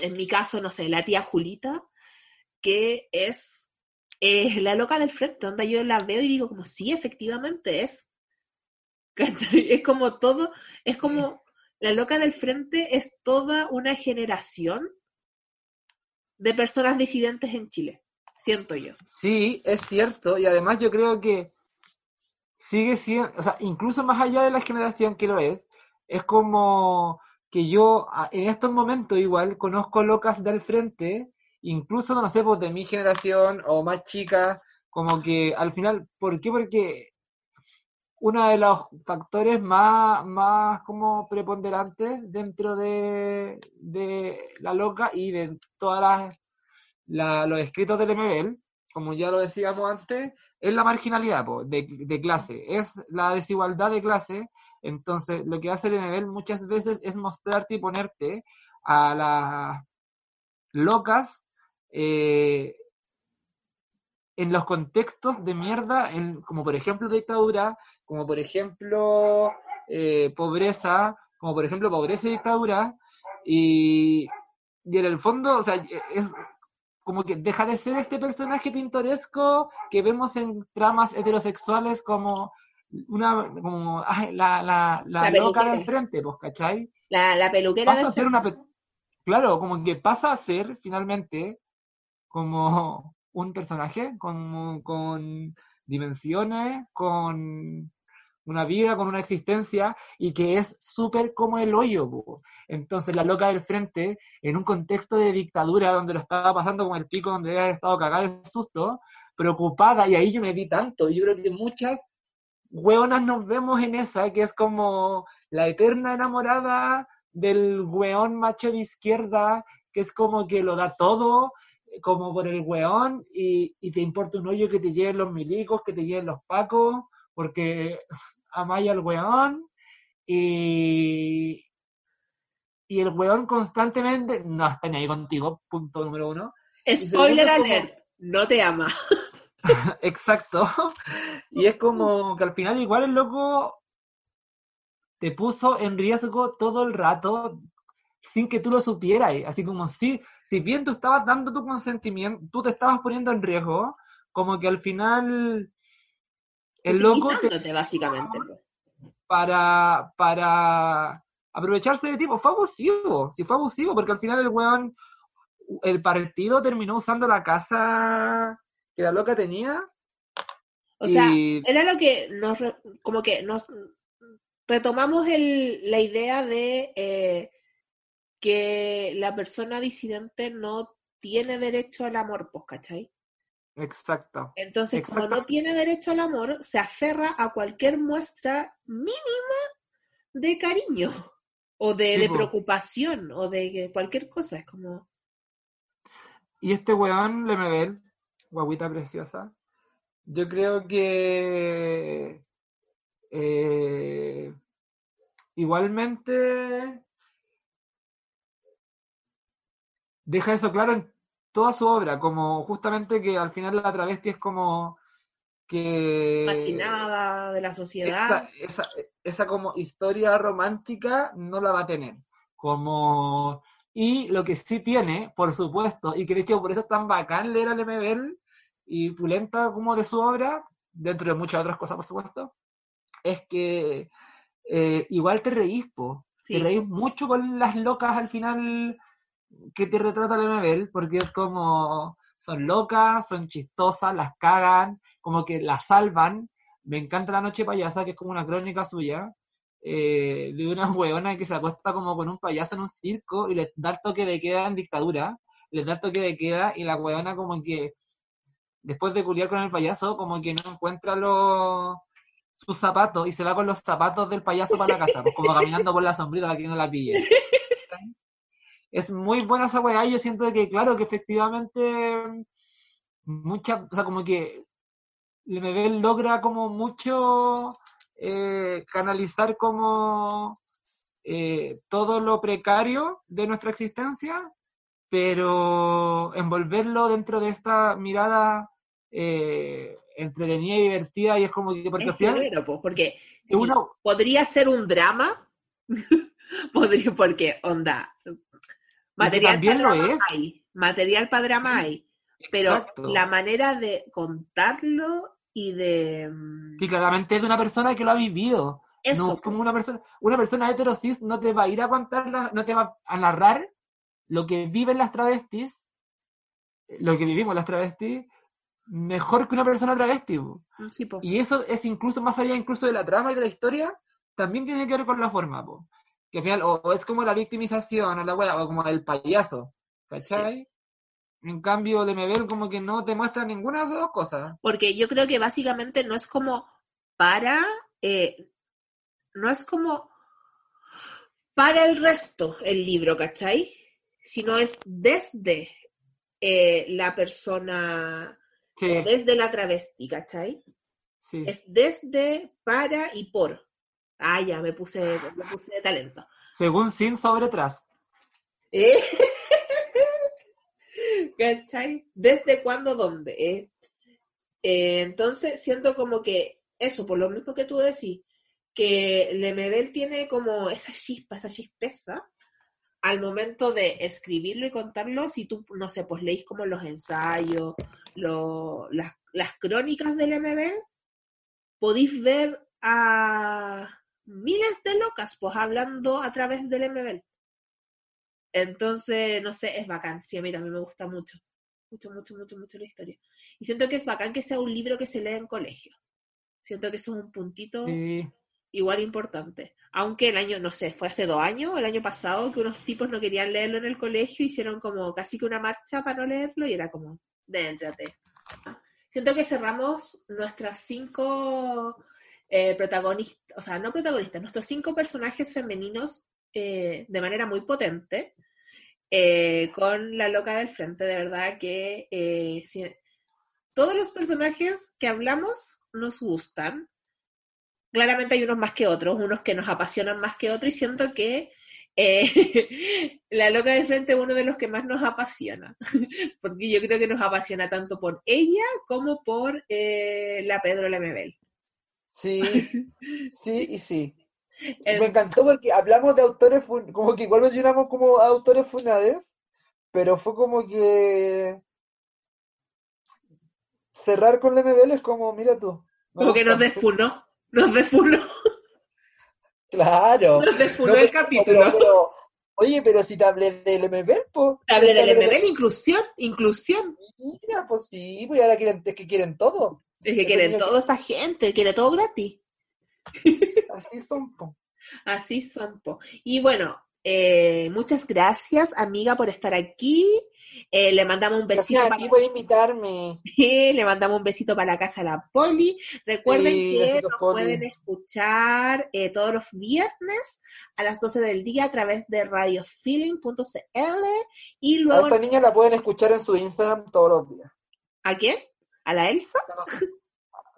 en mi caso, no sé, la tía Julita, que es eh, la loca del frente, donde yo la veo y digo como, sí, efectivamente es. ¿Cachai? Es como todo, es como, la loca del frente es toda una generación de personas disidentes en Chile, siento yo. Sí, es cierto, y además yo creo que sigue siendo, o sea, incluso más allá de la generación que lo es, es como que yo en estos momentos igual conozco locas del frente, incluso, no sé, pues de mi generación o más chicas, como que al final, ¿por qué? Porque uno de los factores más, más como preponderantes dentro de, de la loca y de todas las la- los escritos del MBL, como ya lo decíamos antes, es la marginalidad de, de clase, es la desigualdad de clase. Entonces, lo que hace el MBL muchas veces es mostrarte y ponerte a las locas eh, en los contextos de mierda, en, como por ejemplo dictadura, como por ejemplo eh, pobreza, como por ejemplo pobreza y dictadura, y, y en el fondo, o sea, es como que deja de ser este personaje pintoresco que vemos en tramas heterosexuales como una como ay, la, la, la, La loca peluquera. del frente, pues, ¿cachai? La, la peluquera Pasa a ser una pe- claro, como que pasa a ser finalmente como un personaje con, con dimensiones, con una vida, con una existencia y que es súper como el hoyo. Entonces la loca del frente, en un contexto de dictadura donde lo estaba pasando con el pico, donde había estado cagada de susto, preocupada, y ahí yo me vi tanto, yo creo que muchas hueonas nos vemos en esa, que es como la eterna enamorada del hueón macho de izquierda, que es como que lo da todo, como por el hueón, y, y te importa un hoyo que te lleven los milicos, que te lleven los pacos, porque amáis al weón y, y el weón constantemente no está ni ahí contigo, punto número uno. Spoiler segundo, como- alert, no te ama. Exacto. Y es como que al final igual el loco te puso en riesgo todo el rato sin que tú lo supieras. Así como si, si bien tú estabas dando tu consentimiento, tú te estabas poniendo en riesgo, como que al final el loco te básicamente. pues. para, para aprovecharse de ti, pues fue abusivo, sí fue abusivo, porque al final el weón, el partido terminó usando la casa que la loca tenía. O sea, era lo que nos, como que nos retomamos el, la idea de eh, que la persona disidente no tiene derecho al amor, pues, ¿cachai? exacto. Entonces, como Exacto. no tiene derecho al amor, se aferra a cualquier muestra mínima de cariño o de, Sí, de po. preocupación o de cualquier cosa. Es como, Y este weón, Lemebel, guaguita preciosa, yo creo que eh, igualmente deja eso claro en toda su obra, como justamente que al final la travesti es como que marginada de la sociedad. esa, esa, esa como historia romántica no la va a tener. Como, y lo que sí tiene, por supuesto, y que de hecho por eso es tan bacán leer al MBL y pulenta como de su obra, dentro de muchas otras cosas, por supuesto, es que eh, igual te reís, po. Sí. Te reís mucho con las locas al final que te retrata el MBL, porque es como son locas, son chistosas, las cagan, como que las salvan. Me encanta La Noche Payasa, que es como una crónica suya, eh, de una hueona que se acuesta como con un payaso en un circo y le da el toque de queda en dictadura, le da el toque de queda y la hueona como que después de culiar con el payaso, como que no encuentra los sus zapatos y se va con los zapatos del payaso para la casa, pues, como caminando por la sombrita para que no la pille. Es muy buena esa weá, yo siento que, claro, que efectivamente mucha, o sea, como que Lemebel logra como mucho eh, canalizar como eh, todo lo precario de nuestra existencia, pero envolverlo dentro de esta mirada eh, entretenida y divertida y es como que porque, porque podría ser un drama, podría, porque onda, material para drama hay, material para drama hay, pero la manera de contarlo y de... Mm, sí, claramente es de una persona que lo ha vivido. Eso. como una persona, una persona heterosis no te va a ir a contar, no te va a narrar lo que viven las travestis, lo que vivimos las travestis, mejor que una persona travesti. Mm, y eso es incluso más allá incluso de la trama y de la historia, también tiene que ver con la forma, que al final o, es como la victimización o la wea, o como el payaso, ¿cachai? En cambio, de Mebel como que no te muestra ninguna de esas dos cosas. Porque yo creo que básicamente no es como para, eh, no es como para el resto el libro, ¿cachai? Sino es desde eh, la persona desde la travesti, ¿cachai? Sí. Es desde, para y por. Ah, ya, me puse, me puse de talento. Según sin sobre tras. ¿Eh? ¿Cachai? ¿Desde cuándo, dónde? ¿Eh? Eh, entonces, siento como que eso, por lo mismo que tú decís, que Lemebel tiene como esa chispa, esa chispeza, al momento de escribirlo y contarlo, si tú, no sé, pues leís como los ensayos, las, las, crónicas del MB, podéis ver a miles de locas, pues hablando a través del MB. Entonces, no sé, es bacán. Sí, a mí también me gusta mucho. Mucho, mucho, mucho, mucho la historia. Y siento que es bacán que sea un libro que se lee en colegio. Siento que eso es un puntito igual importante. Aunque el año, no sé, fue hace dos años, el año pasado, que unos tipos no querían leerlo en el colegio, hicieron como casi que una marcha para no leerlo y era como, déntrate. Siento que cerramos nuestras cinco eh, o sea, no protagonistas, nuestros cinco personajes femeninos eh, de manera muy potente. Eh, con la loca del frente, de verdad que todos los personajes que hablamos nos gustan, claramente hay unos más que otros, unos que nos apasionan más que otros y siento que eh, la loca del frente es uno de los que más nos apasiona, porque yo creo que nos apasiona tanto por ella como por eh, la Pedro Lemebel. Sí, sí, y sí. Me encantó porque hablamos de autores, como que igual mencionamos como autores funades, pero fue como que cerrar con Lemebel es como, mira tú. Como que nos desfunó. Nos defunó. Claro. Nos defunó el capítulo. oye, pero si te hablé del MB, pues. Te hablé del MB, inclusión, inclusión. Mira, pues sí, pues ahora quieren, es que quieren todo. Es que quieren todo esta gente, quiere todo gratis. Así son, po. Así son, po. Y bueno, eh, muchas gracias, amiga, por estar aquí. Eh, le mandamos un besito. Gracias para... por invitarme. le mandamos un besito para la casa de la Poli. Recuerden que nos pueden escuchar eh, todos los viernes a las 12 del día a través de radiofeeling.cl y luego... A esta niña la pueden escuchar en su Instagram todos los días. ¿A quién? ¿A la Elsa?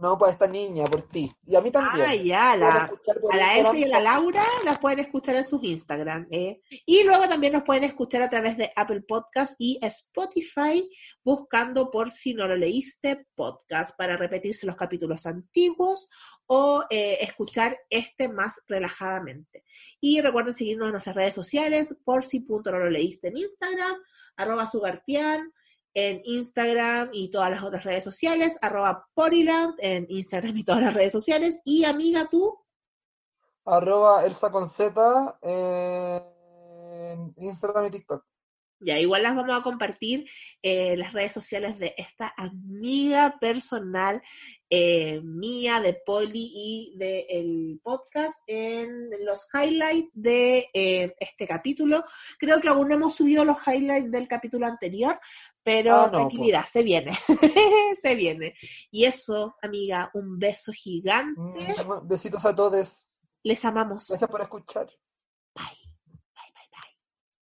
No, para esta niña, por ti. Y a mí también. Ah, ya, la, a la Elsa y a la Laura las pueden escuchar en sus Instagram. ¿eh? Y luego también nos pueden escuchar a través de Apple Podcast y Spotify, buscando por si no lo leíste, podcast, para repetirse los capítulos antiguos o eh, escuchar este más relajadamente. Y recuerden seguirnos en nuestras redes sociales, por si punto no lo leíste en Instagram, arroba sugartian, en Instagram y todas las otras redes sociales, arroba Poriland en Instagram y todas las redes sociales. Y amiga, tú. Arroba Elsa con Z en Instagram y TikTok. Ya, igual las vamos a compartir en las redes sociales de esta amiga personal eh, mía, de Poli y del podcast en los highlights de eh, este capítulo. Creo que aún no hemos subido los highlights del capítulo anterior, pero Ah, no, tranquilidad, se viene, se viene. Y eso, amiga, un beso gigante. Mm, Besitos a todos. Les amamos. Gracias por escuchar.